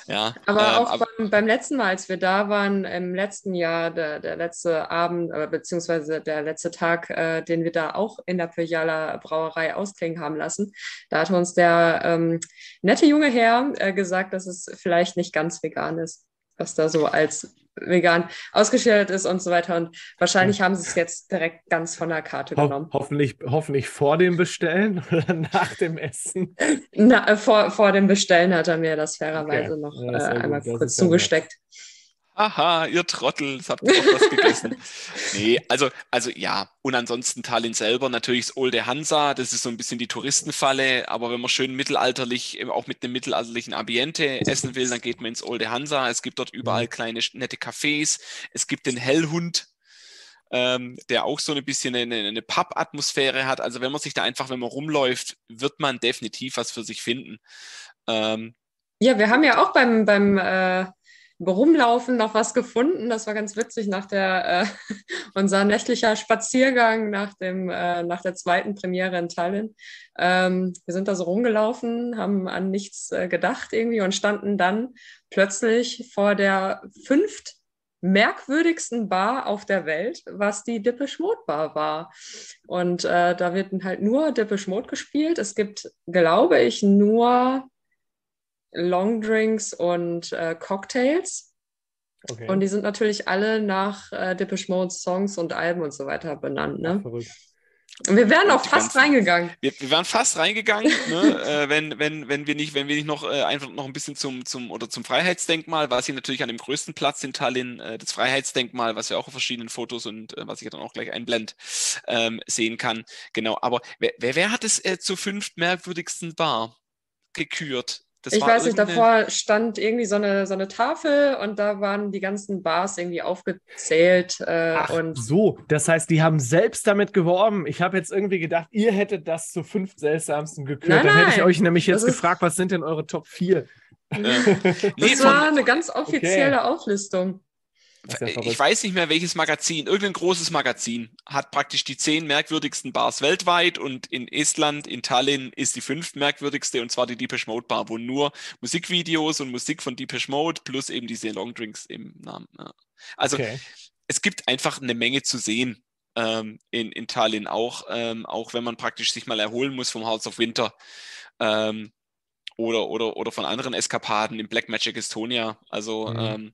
Ja, aber ähm, auch aber, beim, beim, letzten Mal, als wir da waren, im letzten Jahr, der, der letzte Abend, äh, beziehungsweise der letzte Tag, äh, den wir da auch in der Pyjala Brauerei ausklingen haben lassen, da hat uns der ähm, nette junge Herr äh, gesagt, dass es vielleicht nicht ganz vegan ist, was da so als vegan ausgestellt ist und so weiter. Und wahrscheinlich haben sie es jetzt direkt ganz von der Karte Ho genommen. Hoffentlich, hoffentlich vor dem Bestellen oder nach dem Essen? Na, äh, vor, vor dem Bestellen hat er mir das fairerweise okay. noch ja, äh, einmal kurz zugesteckt. Aha, ihr Trottel, das habt ihr doch was gegessen. nee, also, also ja. Und ansonsten Tallinn selber natürlich das Olde Hansa, das ist so ein bisschen die Touristenfalle, aber wenn man schön mittelalterlich, auch mit einem mittelalterlichen Ambiente essen will, dann geht man ins Olde Hansa. Es gibt dort überall mhm. kleine nette Cafés. Es gibt den Hellhund, ähm, der auch so ein bisschen eine, eine Pub-Atmosphäre hat. Also wenn man sich da einfach, wenn man rumläuft, wird man definitiv was für sich finden. Ähm, ja, wir haben ja auch beim, beim äh, Rumlaufen noch was gefunden. Das war ganz witzig nach der, äh, unser nächtlicher Spaziergang nach, dem, äh, nach der zweiten Premiere in Tallinn. Ähm, wir sind da so rumgelaufen, haben an nichts äh, gedacht irgendwie und standen dann plötzlich vor der fünft merkwürdigsten Bar auf der Welt, was die Depeche Mode Bar war. Und äh, da wird halt nur Depeche Mode gespielt. Es gibt, glaube ich, nur Longdrinks und äh, Cocktails. Okay. Und die sind natürlich alle nach äh, Depeche Mode Songs und Alben und so weiter benannt. Ne? Ach, wir wären auch fast ganzen, reingegangen. Wir, wir wären fast reingegangen, ne, äh, wenn, wenn, wenn wir nicht, wenn wir nicht noch äh, einfach noch ein bisschen zum, zum oder zum Freiheitsdenkmal, was hier natürlich an dem größten Platz in Tallinn, äh, das Freiheitsdenkmal, was wir auch auf verschiedenen Fotos und äh, was ich dann auch gleich einblend ähm, sehen kann. Genau, aber wer, wer, wer hat es äh, zur fünft merkwürdigsten Bar gekürt? Das ich weiß nicht, davor stand irgendwie so eine, so eine Tafel und da waren die ganzen Bars irgendwie aufgezählt. Äh, Ach, und so, das heißt, die haben selbst damit geworben. Ich habe jetzt irgendwie gedacht, ihr hättet das zu fünf seltsamsten gekürt. Nein, Dann hätte ich euch nämlich jetzt gefragt, was sind denn eure Top 4? das nee, war eine ganz offizielle okay. Auflistung. Ja ich weiß nicht mehr, welches Magazin, irgendein großes Magazin hat praktisch die zehn merkwürdigsten Bars weltweit und in Estland, in Tallinn ist die fünf merkwürdigste und zwar die Deepesh Mode Bar, wo nur Musikvideos und Musik von Deepesh Mode plus eben diese Longdrinks im Namen. Ja. Also okay. es gibt einfach eine Menge zu sehen ähm, in, in Tallinn auch, ähm, auch wenn man praktisch sich mal erholen muss vom House of Winter. Ähm, oder, oder, oder von anderen Eskapaden im Black Magic Estonia. Also mhm. ähm,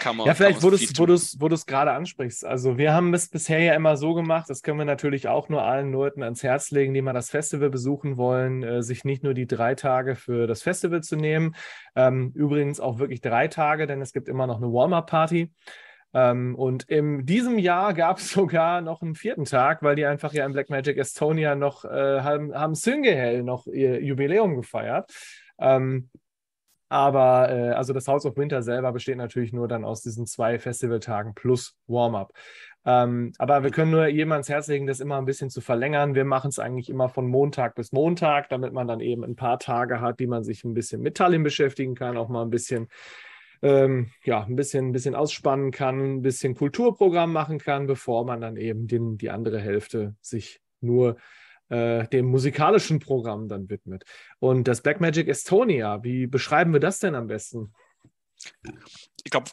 kann man, ja, vielleicht, wo du es wo wo gerade ansprichst. Also, wir haben es bisher ja immer so gemacht, das können wir natürlich auch nur allen Leuten ans Herz legen, die mal das Festival besuchen wollen, äh, sich nicht nur die drei Tage für das Festival zu nehmen. Ähm, übrigens auch wirklich drei Tage, denn es gibt immer noch eine Warm-Up-Party. Ähm, und in diesem Jahr gab es sogar noch einen vierten Tag, weil die einfach ja in Blackmagic Estonia noch äh, haben, haben Singehell noch ihr Jubiläum gefeiert. Ähm, aber äh, also das House of Winter selber besteht natürlich nur dann aus diesen zwei Festivaltagen plus Warm-up. Ähm, aber wir können nur jedem ans Herz legen, das immer ein bisschen zu verlängern. Wir machen es eigentlich immer von Montag bis Montag, damit man dann eben ein paar Tage hat, die man sich ein bisschen mit Tallinn beschäftigen kann, auch mal ein bisschen ähm, ja, ein bisschen, ein bisschen ausspannen kann, ein bisschen Kulturprogramm machen kann, bevor man dann eben den, die andere Hälfte sich nur äh, dem musikalischen Programm dann widmet. Und das Blackmagic Estonia, wie beschreiben wir das denn am besten? Ich glaube,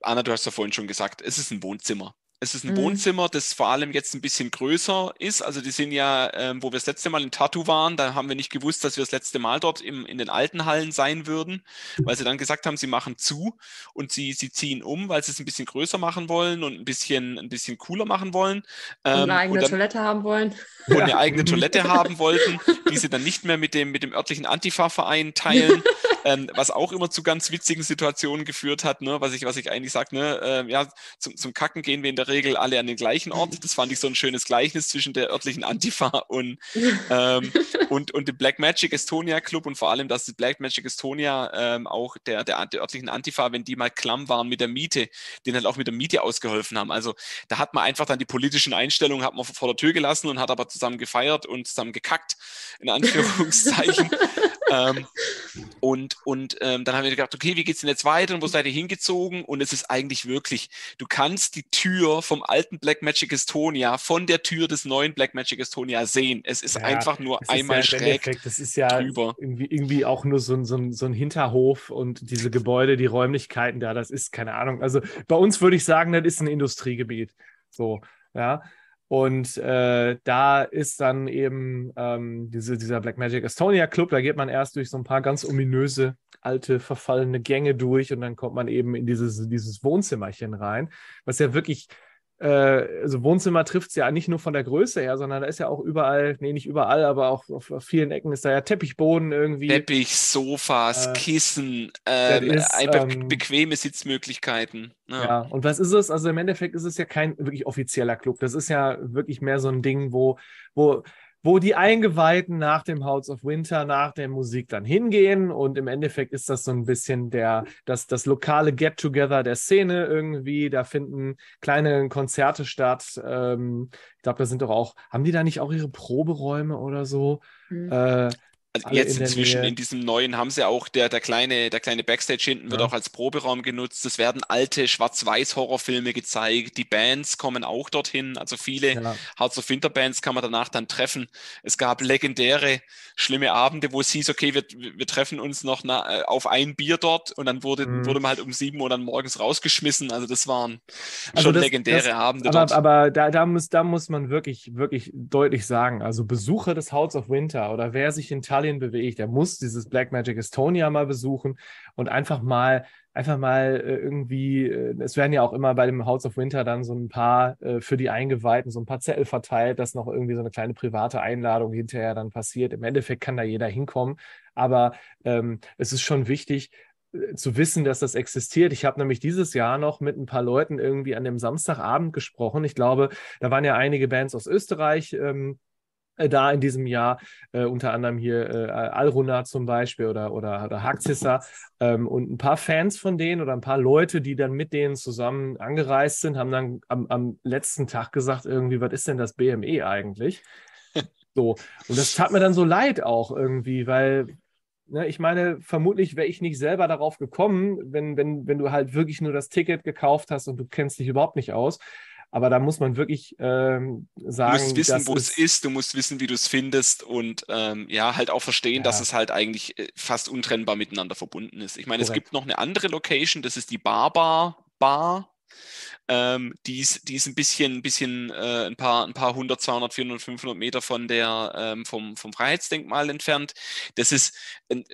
Anna, du hast ja vorhin schon gesagt, es ist ein Wohnzimmer. Es ist ein mhm. Wohnzimmer, das vor allem jetzt ein bisschen größer ist. Also die sind ja, ähm, wo wir das letzte Mal in Tartu waren, da haben wir nicht gewusst, dass wir das letzte Mal dort im, in den alten Hallen sein würden, weil sie dann gesagt haben, sie machen zu und sie, sie ziehen um, weil sie es ein bisschen größer machen wollen und ein bisschen, ein bisschen cooler machen wollen. Ähm, und eine eigene und dann, Toilette haben wollen. Und eine eigene Toilette haben wollten, die sie dann nicht mehr mit dem, mit dem örtlichen Antifa-Verein teilen. Ähm, was auch immer zu ganz witzigen Situationen geführt hat, ne? was, ich, was ich eigentlich sage, ne? Äh, ja, zum, zum Kacken gehen wir in der Regel alle an den gleichen Ort. Das fand ich so ein schönes Gleichnis zwischen der örtlichen Antifa und, ähm, und, und dem Black Magic Estonia Club und vor allem, dass das Black Magic Estonia ähm, auch der, der, der örtlichen Antifa, wenn die mal klamm waren mit der Miete, denen halt auch mit der Miete ausgeholfen haben. Also da hat man einfach dann die politischen Einstellungen hat man vor der Tür gelassen und hat aber zusammen gefeiert und zusammen gekackt, in Anführungszeichen. ähm, und und ähm, dann haben wir gedacht, okay, wie geht's denn jetzt weiter und wo seid ihr hingezogen? Und es ist eigentlich wirklich, du kannst die Tür vom alten Black Magic Estonia von der Tür des neuen Black Magic Estonia sehen. Es ist ja, einfach nur einmal ja schräg. Das ist ja Irgendwie, irgendwie auch nur so so, so ein Hinterhof und diese Gebäude, die Räumlichkeiten da, das ist keine Ahnung. Also bei uns würde ich sagen, das ist ein Industriegebiet. So, ja. Und äh, da ist dann eben ähm, diese, dieser Blackmagic Estonia Club, da geht man erst durch so ein paar ganz ominöse, alte, verfallene Gänge durch und dann kommt man eben in dieses, dieses Wohnzimmerchen rein, was ja wirklich äh, also Wohnzimmer trifft es ja nicht nur von der Größe her, sondern da ist ja auch überall, nee, nicht überall, aber auch auf, auf vielen Ecken ist da ja Teppichboden irgendwie. Teppich, Sofas, äh, Kissen, ähm, ist, einfach ähm, bequeme Sitzmöglichkeiten. Ja. ja, und was ist es? Also im Endeffekt ist es ja kein wirklich offizieller Club. Das ist ja wirklich mehr so ein Ding, wo, wo wo die Eingeweihten nach dem House of Winter, nach der Musik dann hingehen. Und im Endeffekt ist das so ein bisschen der, das, das lokale Get-Together der Szene irgendwie. Da finden kleine Konzerte statt. Ähm, ich glaube, da sind doch auch, haben die da nicht auch ihre Proberäume oder so? Mhm. Äh, also jetzt in inzwischen in diesem neuen haben sie auch, der, der, kleine, der kleine Backstage hinten wird auch als Proberaum genutzt. Es werden alte Schwarz-Weiß-Horrorfilme gezeigt. Die Bands kommen auch dorthin. Also viele ja. Hearts of Winter Bands kann man danach dann treffen. Es gab legendäre, schlimme Abende, wo es hieß, okay, wir, wir treffen uns noch na, äh, auf ein Bier dort und dann wurde, mhm. wurde man halt um sieben Uhr dann morgens rausgeschmissen. Also das waren also schon das, legendäre das, Abende aber, dort. Aber da, da, muss, da muss man wirklich, wirklich deutlich sagen, also Besucher des Hearts of Winter oder wer sich in Tallinn Italien bewegt, er muss dieses Black Magic Estonia mal besuchen und einfach mal, einfach mal äh, irgendwie, äh, es werden ja auch immer bei dem House of Winter dann so ein paar äh, für die Eingeweihten, so ein paar Zettel verteilt, dass noch irgendwie so eine kleine private Einladung hinterher dann passiert. Im Endeffekt kann da jeder hinkommen, aber ähm, es ist schon wichtig, zu wissen, dass das existiert. Ich habe nämlich dieses Jahr noch mit ein paar Leuten irgendwie an dem Samstagabend gesprochen. Ich glaube, da waren ja einige Bands aus Österreich ähm, äh, da in diesem Jahr, äh, unter anderem hier äh, Alruna zum Beispiel oder, oder, oder Haxissa ähm, und ein paar Fans von denen oder ein paar Leute, die dann mit denen zusammen angereist sind, haben dann am, am letzten Tag gesagt, irgendwie, was ist denn das BME eigentlich? So, und das tat mir dann so leid auch irgendwie, weil ne, ich meine, vermutlich wäre ich nicht selber darauf gekommen, wenn, wenn, wenn du halt wirklich nur das Ticket gekauft hast und du kennst dich überhaupt nicht aus. Aber da muss man wirklich ähm, sagen. Du musst wissen, wo es ist, du musst wissen, wie du es findest und ähm, ja, halt auch verstehen, ja. dass es halt eigentlich äh, fast untrennbar miteinander verbunden ist. Ich meine, Korrekt. es gibt noch eine andere Location, das ist die Barbar Bar. Ähm, die, ist, die ist ein bisschen, ein, bisschen äh, ein, paar, ein paar 100, 200, 400, 500 Meter von der, ähm, vom, vom Freiheitsdenkmal entfernt. Das ist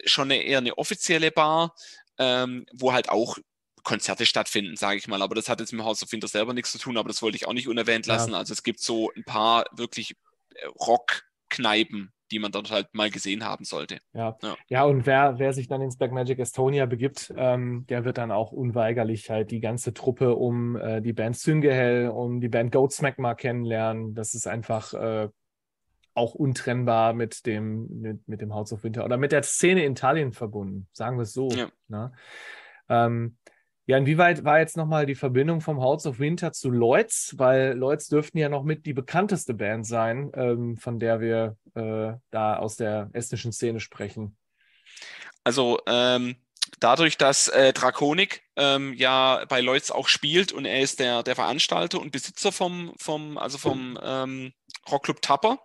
schon eine, eher eine offizielle Bar, ähm, wo halt auch Konzerte stattfinden, sage ich mal. Aber das hat jetzt mit dem House of Winter selber nichts zu tun, aber das wollte ich auch nicht unerwähnt lassen. Ja. Also es gibt so ein paar wirklich äh, Rockkneipen, die man dort halt mal gesehen haben sollte. Ja, ja. ja und wer, wer sich dann ins Black Magic Estonia begibt, ähm, der wird dann auch unweigerlich halt die ganze Truppe um äh, die Band Syngehell, um die Band Goatsmack mal kennenlernen. Das ist einfach äh, auch untrennbar mit dem, mit, mit dem House of Winter oder mit der Szene in Italien verbunden, sagen wir es so. Ja. Ne? Ähm, ja, inwieweit war jetzt nochmal die Verbindung vom House of Winter zu Lloyds? Weil Lloyds dürften ja noch mit die bekannteste Band sein, ähm, von der wir äh, da aus der estnischen Szene sprechen. Also ähm, dadurch, dass äh, Draconik ähm, ja bei Lloyds auch spielt und er ist der, der Veranstalter und Besitzer vom, vom, also vom ähm, Rockclub Tapper,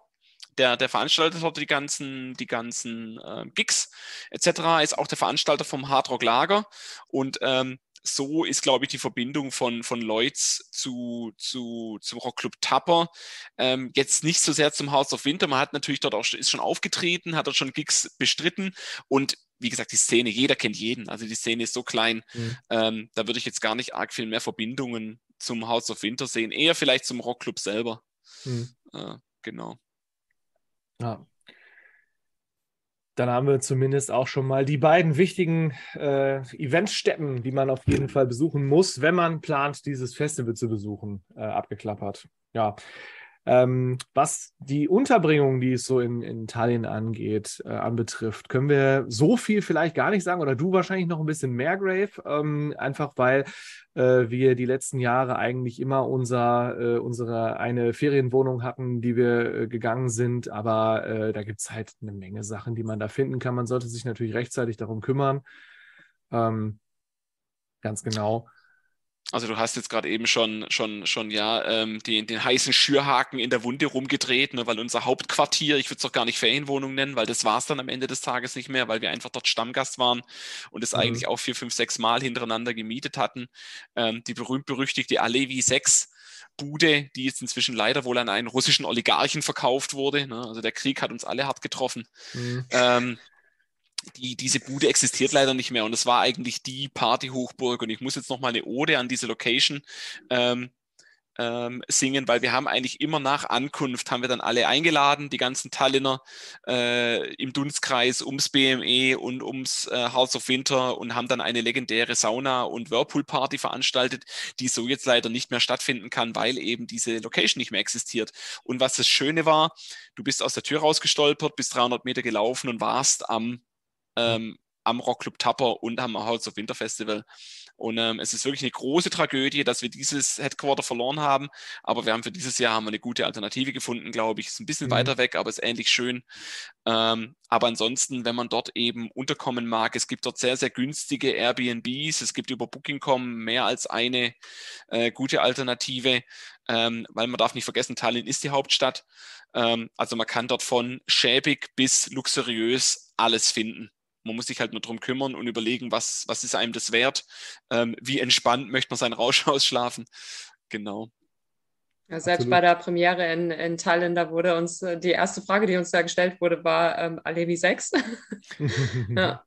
der, der veranstaltet dort die ganzen, die ganzen äh, Gigs etc., ist auch der Veranstalter vom Hard Rock Lager und ähm, so ist, glaube ich, die Verbindung von, von Lloyds zu, zu, zum Rockclub Tapper. Ähm, jetzt nicht so sehr zum House of Winter. Man hat natürlich dort auch ist schon aufgetreten, hat dort schon Gigs bestritten und wie gesagt, die Szene, jeder kennt jeden. Also die Szene ist so klein. Mhm. Ähm, da würde ich jetzt gar nicht arg viel mehr Verbindungen zum House of Winter sehen. Eher vielleicht zum Rockclub selber. Mhm. Äh, genau. Ja, dann haben wir zumindest auch schon mal die beiden wichtigen äh, Eventstätten, die man auf jeden Fall besuchen muss, wenn man plant, dieses Festival zu besuchen, äh, abgeklappert. Ja, ähm, was die Unterbringung, die es so in, in Italien angeht, äh, anbetrifft, können wir so viel vielleicht gar nicht sagen oder du wahrscheinlich noch ein bisschen mehr, Grave, ähm, einfach weil äh, wir die letzten Jahre eigentlich immer unser, äh, unsere eine Ferienwohnung hatten, die wir äh, gegangen sind, aber äh, da gibt es halt eine Menge Sachen, die man da finden kann. Man sollte sich natürlich rechtzeitig darum kümmern. Ähm, ganz genau. Also du hast jetzt gerade eben schon, schon, schon ja ähm, den, den heißen Schürhaken in der Wunde rumgedreht, ne, weil unser Hauptquartier, ich würde es doch gar nicht Ferienwohnung nennen, weil das war es dann am Ende des Tages nicht mehr, weil wir einfach dort Stammgast waren und es mhm. eigentlich auch vier, fünf, sechs Mal hintereinander gemietet hatten. Ähm, die berühmt-berüchtigte Alevi 6 Bude, die jetzt inzwischen leider wohl an einen russischen Oligarchen verkauft wurde. Ne? Also der Krieg hat uns alle hart getroffen. Mhm. Ähm, die, diese Bude existiert leider nicht mehr und es war eigentlich die Partyhochburg und ich muss jetzt nochmal eine Ode an diese Location ähm, ähm, singen, weil wir haben eigentlich immer nach Ankunft, haben wir dann alle eingeladen, die ganzen Tallinner äh, im Dunstkreis ums BME und ums äh, House of Winter und haben dann eine legendäre Sauna- und Whirlpool-Party veranstaltet, die so jetzt leider nicht mehr stattfinden kann, weil eben diese Location nicht mehr existiert. Und was das Schöne war, du bist aus der Tür rausgestolpert, bist 300 Meter gelaufen und warst am ähm, am Rockclub Tapper und am House of Winter Festival. Und ähm, es ist wirklich eine große Tragödie, dass wir dieses Headquarter verloren haben. Aber wir haben für dieses Jahr haben wir eine gute Alternative gefunden, glaube ich. Ist ein bisschen mhm. weiter weg, aber ist ähnlich schön. Ähm, aber ansonsten, wenn man dort eben unterkommen mag, es gibt dort sehr, sehr günstige Airbnbs. Es gibt über Booking.com mehr als eine äh, gute Alternative, ähm, weil man darf nicht vergessen, Tallinn ist die Hauptstadt. Ähm, also man kann dort von schäbig bis luxuriös alles finden. Man muss sich halt nur drum kümmern und überlegen, was, was ist einem das wert? Ähm, wie entspannt möchte man seinen Rausch ausschlafen? Genau. Ja, selbst Absolut. bei der Premiere in, in Thailand, da wurde uns äh, die erste Frage, die uns da gestellt wurde, war ähm, Alevi 6. ja.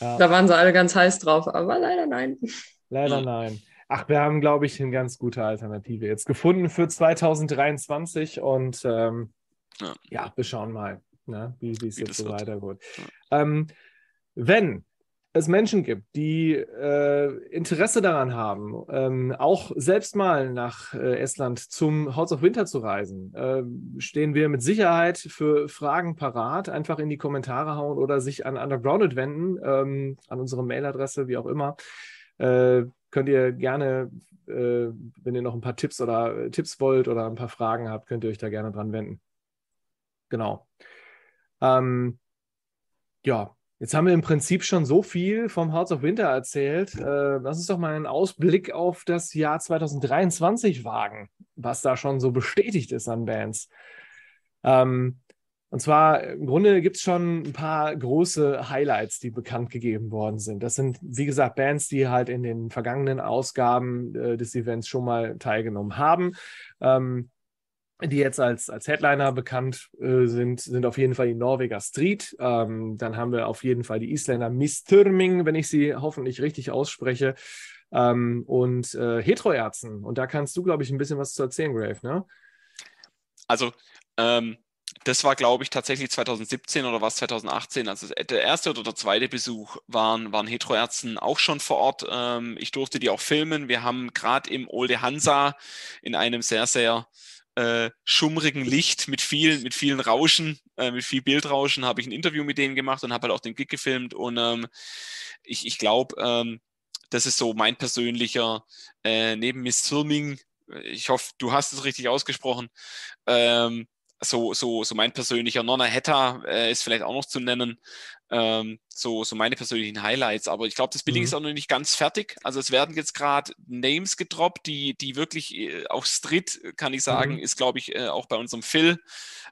ja. Da waren sie alle ganz heiß drauf, aber leider nein. Leider nein. Ach, wir haben, glaube ich, eine ganz gute Alternative jetzt gefunden für 2023 und ähm, ja. ja. wir schauen mal, ne, wie, wie es jetzt so weiter wird. Ja. Ähm, wenn es Menschen gibt, die äh, Interesse daran haben, ähm, auch selbst mal nach äh, Estland zum House of Winter zu reisen, äh, stehen wir mit Sicherheit für Fragen parat. Einfach in die Kommentare hauen oder sich an Undergrounded wenden, ähm, an unsere Mailadresse, wie auch immer. Äh, könnt ihr gerne, äh, wenn ihr noch ein paar Tipps oder äh, Tipps wollt oder ein paar Fragen habt, könnt ihr euch da gerne dran wenden. Genau. Ähm, ja, jetzt haben wir im Prinzip schon so viel vom Hearts of Winter erzählt. Äh, lass uns doch mal einen Ausblick auf das Jahr 2023 wagen, was da schon so bestätigt ist an Bands. Ähm, und zwar im Grunde gibt es schon ein paar große Highlights, die bekannt gegeben worden sind. Das sind, wie gesagt, Bands, die halt in den vergangenen Ausgaben äh, des Events schon mal teilgenommen haben. Ähm, die jetzt als, als Headliner bekannt äh, sind, sind auf jeden Fall die Norweger Street. Ähm, dann haben wir auf jeden Fall die Isländer Mistürming, wenn ich sie hoffentlich richtig ausspreche. Ähm, und äh, Heteroerzen. Und da kannst du, glaube ich, ein bisschen was zu erzählen, Grave, ne? Also, ähm, das war, glaube ich, tatsächlich 2017 oder was 2018. Also der erste oder der zweite Besuch waren, waren Heteroärzten auch schon vor Ort. Ähm, ich durfte die auch filmen. Wir haben gerade im Olde Hansa in einem sehr, sehr äh, schummrigen Licht mit viel, mit vielen Rauschen, äh, mit viel Bildrauschen, habe ich ein Interview mit denen gemacht und habe halt auch den Gig gefilmt. Und ähm, ich, ich glaube, ähm, das ist so mein persönlicher, äh, neben Miss Zirming, ich hoffe, du hast es richtig ausgesprochen, ähm, so, so, so mein persönlicher Nonna Hetta äh, ist vielleicht auch noch zu nennen. Ähm, so, so meine persönlichen Highlights. Aber ich glaube, das Billing mhm. ist auch noch nicht ganz fertig. Also es werden jetzt gerade Names gedroppt, die, die wirklich äh, auch Street, kann ich sagen, mhm. ist, glaube ich, äh, auch bei unserem Phil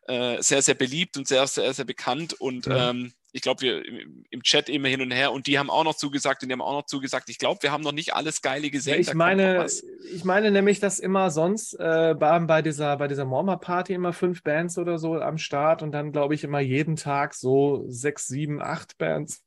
äh, sehr, sehr beliebt und sehr, sehr, sehr bekannt. Und mhm. ähm, ich glaube, wir im Chat immer hin und her und die haben auch noch zugesagt und die haben auch noch zugesagt. Ich glaube, wir haben noch nicht alles Geile gesehen. ich, meine, ich meine nämlich, dass immer sonst äh, bei, bei dieser, bei dieser Morma-Party immer fünf Bands oder so am Start und dann, glaube ich, immer jeden Tag so sechs, sieben, acht Bands.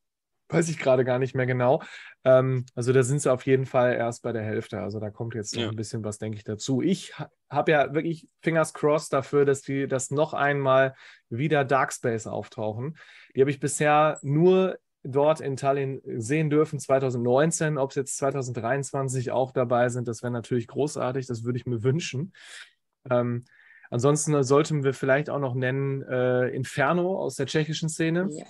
Weiß ich gerade gar nicht mehr genau. Ähm, also da sind sie auf jeden Fall erst bei der Hälfte. Also da kommt jetzt noch ja. ein bisschen was, denke ich, dazu. Ich habe ja wirklich Fingers crossed dafür, dass die das noch einmal wieder Darkspace auftauchen. Die habe ich bisher nur dort in Tallinn sehen dürfen, 2019. Ob es jetzt 2023 auch dabei sind, das wäre natürlich großartig. Das würde ich mir wünschen. Ähm, ansonsten sollten wir vielleicht auch noch nennen äh, Inferno aus der tschechischen Szene. Ja.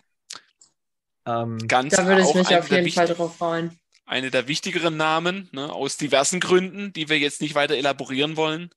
Ähm, Ganz da würde ich mich auf jeden Fall drauf freuen. Eine der wichtigeren Namen, ne, aus diversen Gründen, die wir jetzt nicht weiter elaborieren wollen.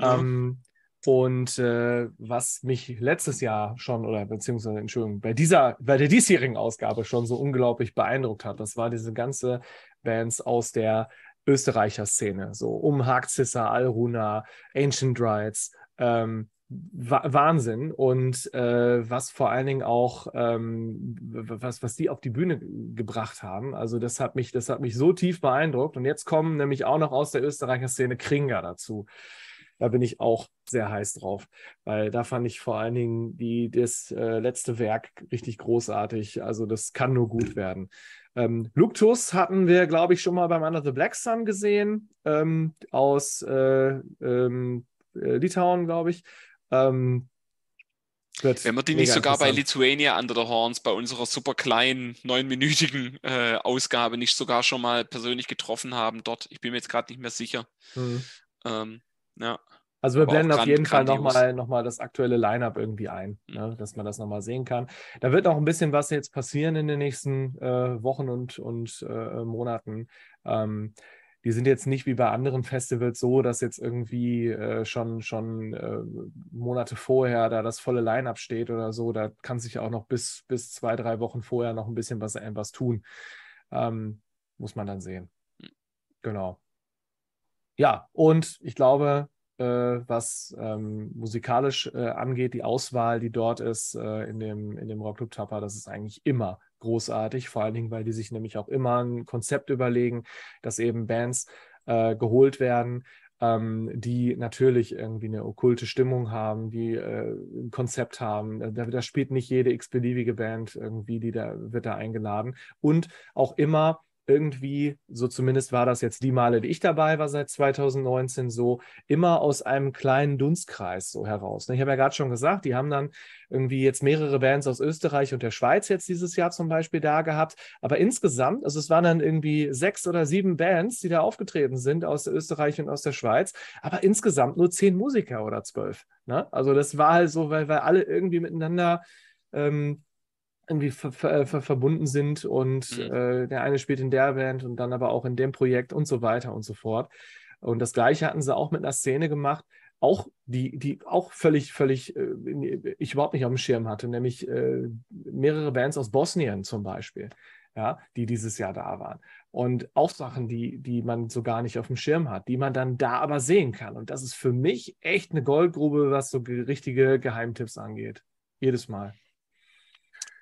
Ähm, und äh, was mich letztes Jahr schon, oder beziehungsweise, Entschuldigung, bei dieser, bei der diesjährigen Ausgabe schon so unglaublich beeindruckt hat, das war diese ganze Bands aus der Österreicher Szene, so um Haagzisser, Alruna, Ancient Rights, ähm, Wahnsinn. Und äh, was vor allen Dingen auch ähm, was was die auf die Bühne gebracht haben. Also das hat mich das hat mich so tief beeindruckt. Und jetzt kommen nämlich auch noch aus der Österreicher Szene Kringer dazu da bin ich auch sehr heiß drauf weil da fand ich vor allen Dingen die das äh, letzte Werk richtig großartig also das kann nur gut werden ähm, Luktus hatten wir, glaube ich, schon mal beim Under the Black Sun gesehen, ähm, aus äh, ähm, äh, Litauen, glaube ich. Ähm, Wenn wir die nicht sogar bei Lithuania Under the Horns, bei unserer super kleinen, neunminütigen äh, Ausgabe nicht sogar schon mal persönlich getroffen haben dort. Ich bin mir jetzt gerade nicht mehr sicher. Mhm. Ähm, ja. Also wir blenden auf jeden Fall nochmal noch mal das aktuelle Line-up irgendwie ein, mhm. ne, dass man das nochmal sehen kann. Da wird noch ein bisschen was jetzt passieren in den nächsten äh, Wochen und, und äh, Monaten. Ähm, die sind jetzt nicht wie bei anderen Festivals so, dass jetzt irgendwie äh, schon, schon äh, Monate vorher da das volle Line-up steht oder so. Da kann sich auch noch bis, bis zwei, drei Wochen vorher noch ein bisschen was, äh, was tun. Ähm, muss man dann sehen. Genau. Ja, und ich glaube, äh, was ähm, musikalisch äh, angeht, die Auswahl, die dort ist äh, in dem, in dem Rockclub Tapper, das ist eigentlich immer großartig, vor allen Dingen, weil die sich nämlich auch immer ein Konzept überlegen, dass eben Bands äh, geholt werden, ähm, die natürlich irgendwie eine okkulte Stimmung haben, die äh, ein Konzept haben. Da, da spielt nicht jede x-beliebige Band irgendwie, die da wird da eingeladen und auch immer irgendwie, so zumindest war das jetzt die Male, die ich dabei war seit 2019, so immer aus einem kleinen Dunstkreis so heraus. Ich habe ja gerade schon gesagt, die haben dann irgendwie jetzt mehrere Bands aus Österreich und der Schweiz jetzt dieses Jahr zum Beispiel da gehabt. Aber insgesamt, also es waren dann irgendwie sechs oder sieben Bands, die da aufgetreten sind aus Österreich und aus der Schweiz, aber insgesamt nur zehn Musiker oder zwölf. Ne? Also das war halt so, weil, weil alle irgendwie miteinander ähm, irgendwie ver ver ver verbunden sind und mhm. äh, der eine spielt in der Band und dann aber auch in dem Projekt und so weiter und so fort. Und das gleiche hatten sie auch mit einer Szene gemacht, auch die, die auch völlig, völlig, äh, ich überhaupt nicht auf dem Schirm hatte, nämlich äh, mehrere Bands aus Bosnien zum Beispiel, ja, die dieses Jahr da waren. Und auch Sachen, die, die man so gar nicht auf dem Schirm hat, die man dann da aber sehen kann. Und das ist für mich echt eine Goldgrube, was so richtige Geheimtipps angeht. Jedes Mal.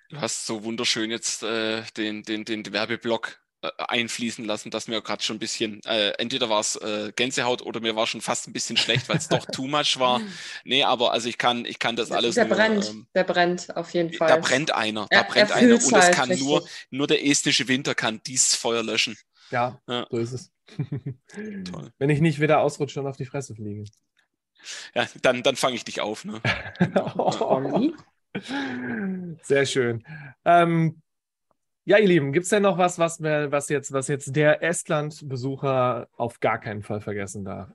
Du hast so wunderschön jetzt äh, den, den, den Werbeblock äh, einfließen lassen, dass mir gerade schon ein bisschen, äh, entweder war es äh, Gänsehaut oder mir war schon fast ein bisschen schlecht, weil es doch too much war. Nee, aber also ich kann, ich kann das alles der nur, brennt, ähm, der brennt auf jeden Fall. Da brennt einer, da brennt einer und es halt kann nur, nur der estnische Winter kann dieses Feuer löschen. Ja, ja. so ist es. Toll. Wenn ich nicht wieder ausrutsche und auf die Fresse fliege. Ja, dann, dann fange ich dich auf. Ne? oh. Sehr schön. Ähm, ja, ihr Lieben, gibt es denn noch was, was, was, jetzt, was jetzt der Estland-Besucher auf gar keinen Fall vergessen darf?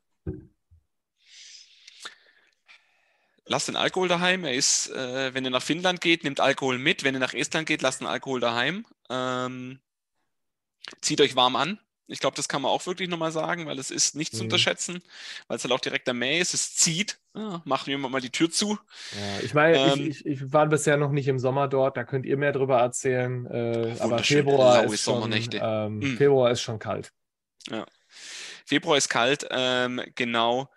Lasst den Alkohol daheim. Er ist, äh, wenn ihr nach Finnland geht, nehmt Alkohol mit. Wenn ihr nach Estland geht, lasst den Alkohol daheim. Ähm, zieht euch warm an. Ich glaube, das kann man auch wirklich nochmal sagen, weil es ist nicht mhm. zu unterschätzen, weil es halt auch direkt am Mai ist. Es zieht. Ah, machen wir mal die Tür zu. Ja, ich meine, ähm, ich, ich, ich, war bisher noch nicht im Sommer dort, da könnt ihr mehr drüber erzählen. Äh, aber Februar ist, schon, ähm, mhm. Februar ist schon kalt. Ja. Februar ist kalt, ähm, genau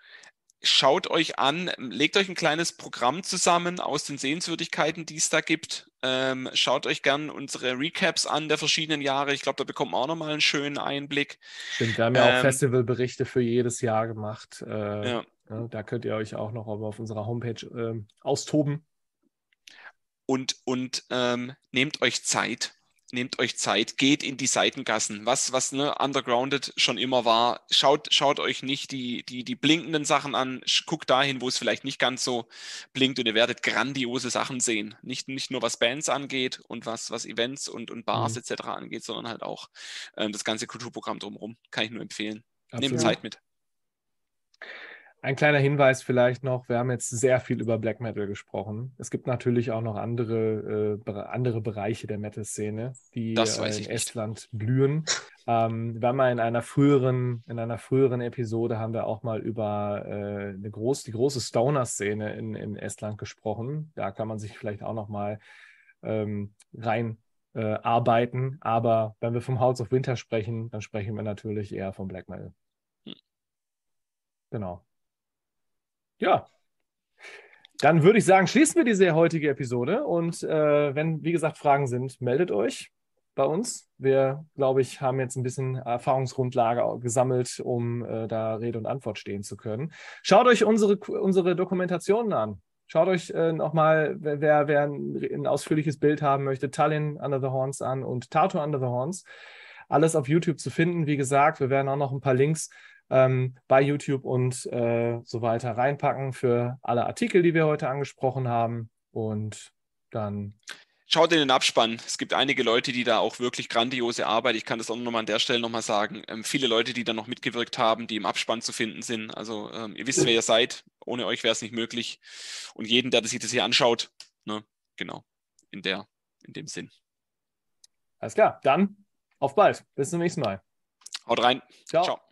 schaut euch an, legt euch ein kleines Programm zusammen aus den Sehenswürdigkeiten, die es da gibt. Ähm, schaut euch gern unsere Recaps an der verschiedenen Jahre. Ich glaube, da bekommt man auch nochmal einen schönen Einblick. Stimmt, wir haben ja ähm, auch Festivalberichte für jedes Jahr gemacht. Äh, ja. Ja, da könnt ihr euch auch noch auf unserer Homepage äh, austoben. Und, und ähm, nehmt euch Zeit nehmt euch Zeit, geht in die Seitengassen, was, was ne, undergrounded schon immer war. Schaut, schaut euch nicht die, die, die blinkenden Sachen an, guckt dahin, wo es vielleicht nicht ganz so blinkt und ihr werdet grandiose Sachen sehen. Nicht, nicht nur was Bands angeht und was, was Events und, und Bars mhm. etc. angeht, sondern halt auch ähm, das ganze Kulturprogramm drumherum. Kann ich nur empfehlen. Absolut. Nehmt Zeit mit. Ein kleiner Hinweis vielleicht noch, wir haben jetzt sehr viel über Black Metal gesprochen. Es gibt natürlich auch noch andere, äh, andere Bereiche der Metal-Szene, die äh, in Estland blühen. Ähm, wir haben mal in einer früheren, in einer früheren Episode haben wir auch mal über äh, eine groß, die große Stoner-Szene in, in Estland gesprochen. Da kann man sich vielleicht auch noch mal ähm, rein äh, arbeiten. Aber wenn wir vom House of Winter sprechen, dann sprechen wir natürlich eher vom Black Metal. Hm. Genau. Ja. Dann würde ich sagen, schließen wir diese heutige Episode. Und äh, wenn, wie gesagt, Fragen sind, meldet euch bei uns. Wir, glaube ich, haben jetzt ein bisschen Erfahrungsgrundlage gesammelt, um äh, da Rede und Antwort stehen zu können. Schaut euch unsere, unsere Dokumentationen an. Schaut euch äh, nochmal, wer, wer ein, ein, ausführliches Bild haben möchte, Tallinn Under the Horns an und Tartu Under the Horns. Alles auf YouTube zu finden. Wie gesagt, wir werden auch noch ein paar Links ähm, bei YouTube und äh, so weiter reinpacken für alle Artikel, die wir heute angesprochen haben. Und dann Schaut in den Abspann. Es gibt einige Leute, die da auch wirklich grandiose Arbeit, ich kann das auch nochmal an der Stelle nochmal sagen, ähm, viele Leute, die da noch mitgewirkt haben, die im Abspann zu finden sind. Also ähm, ihr wisst, wer ihr seid. Ohne euch wäre es nicht möglich. Und jeden, der sich das hier anschaut, ne, genau, in, der, in dem Sinn. Alles klar, dann auf bald. Bis zum nächsten Mal. Haut rein. Ciao. Ciao.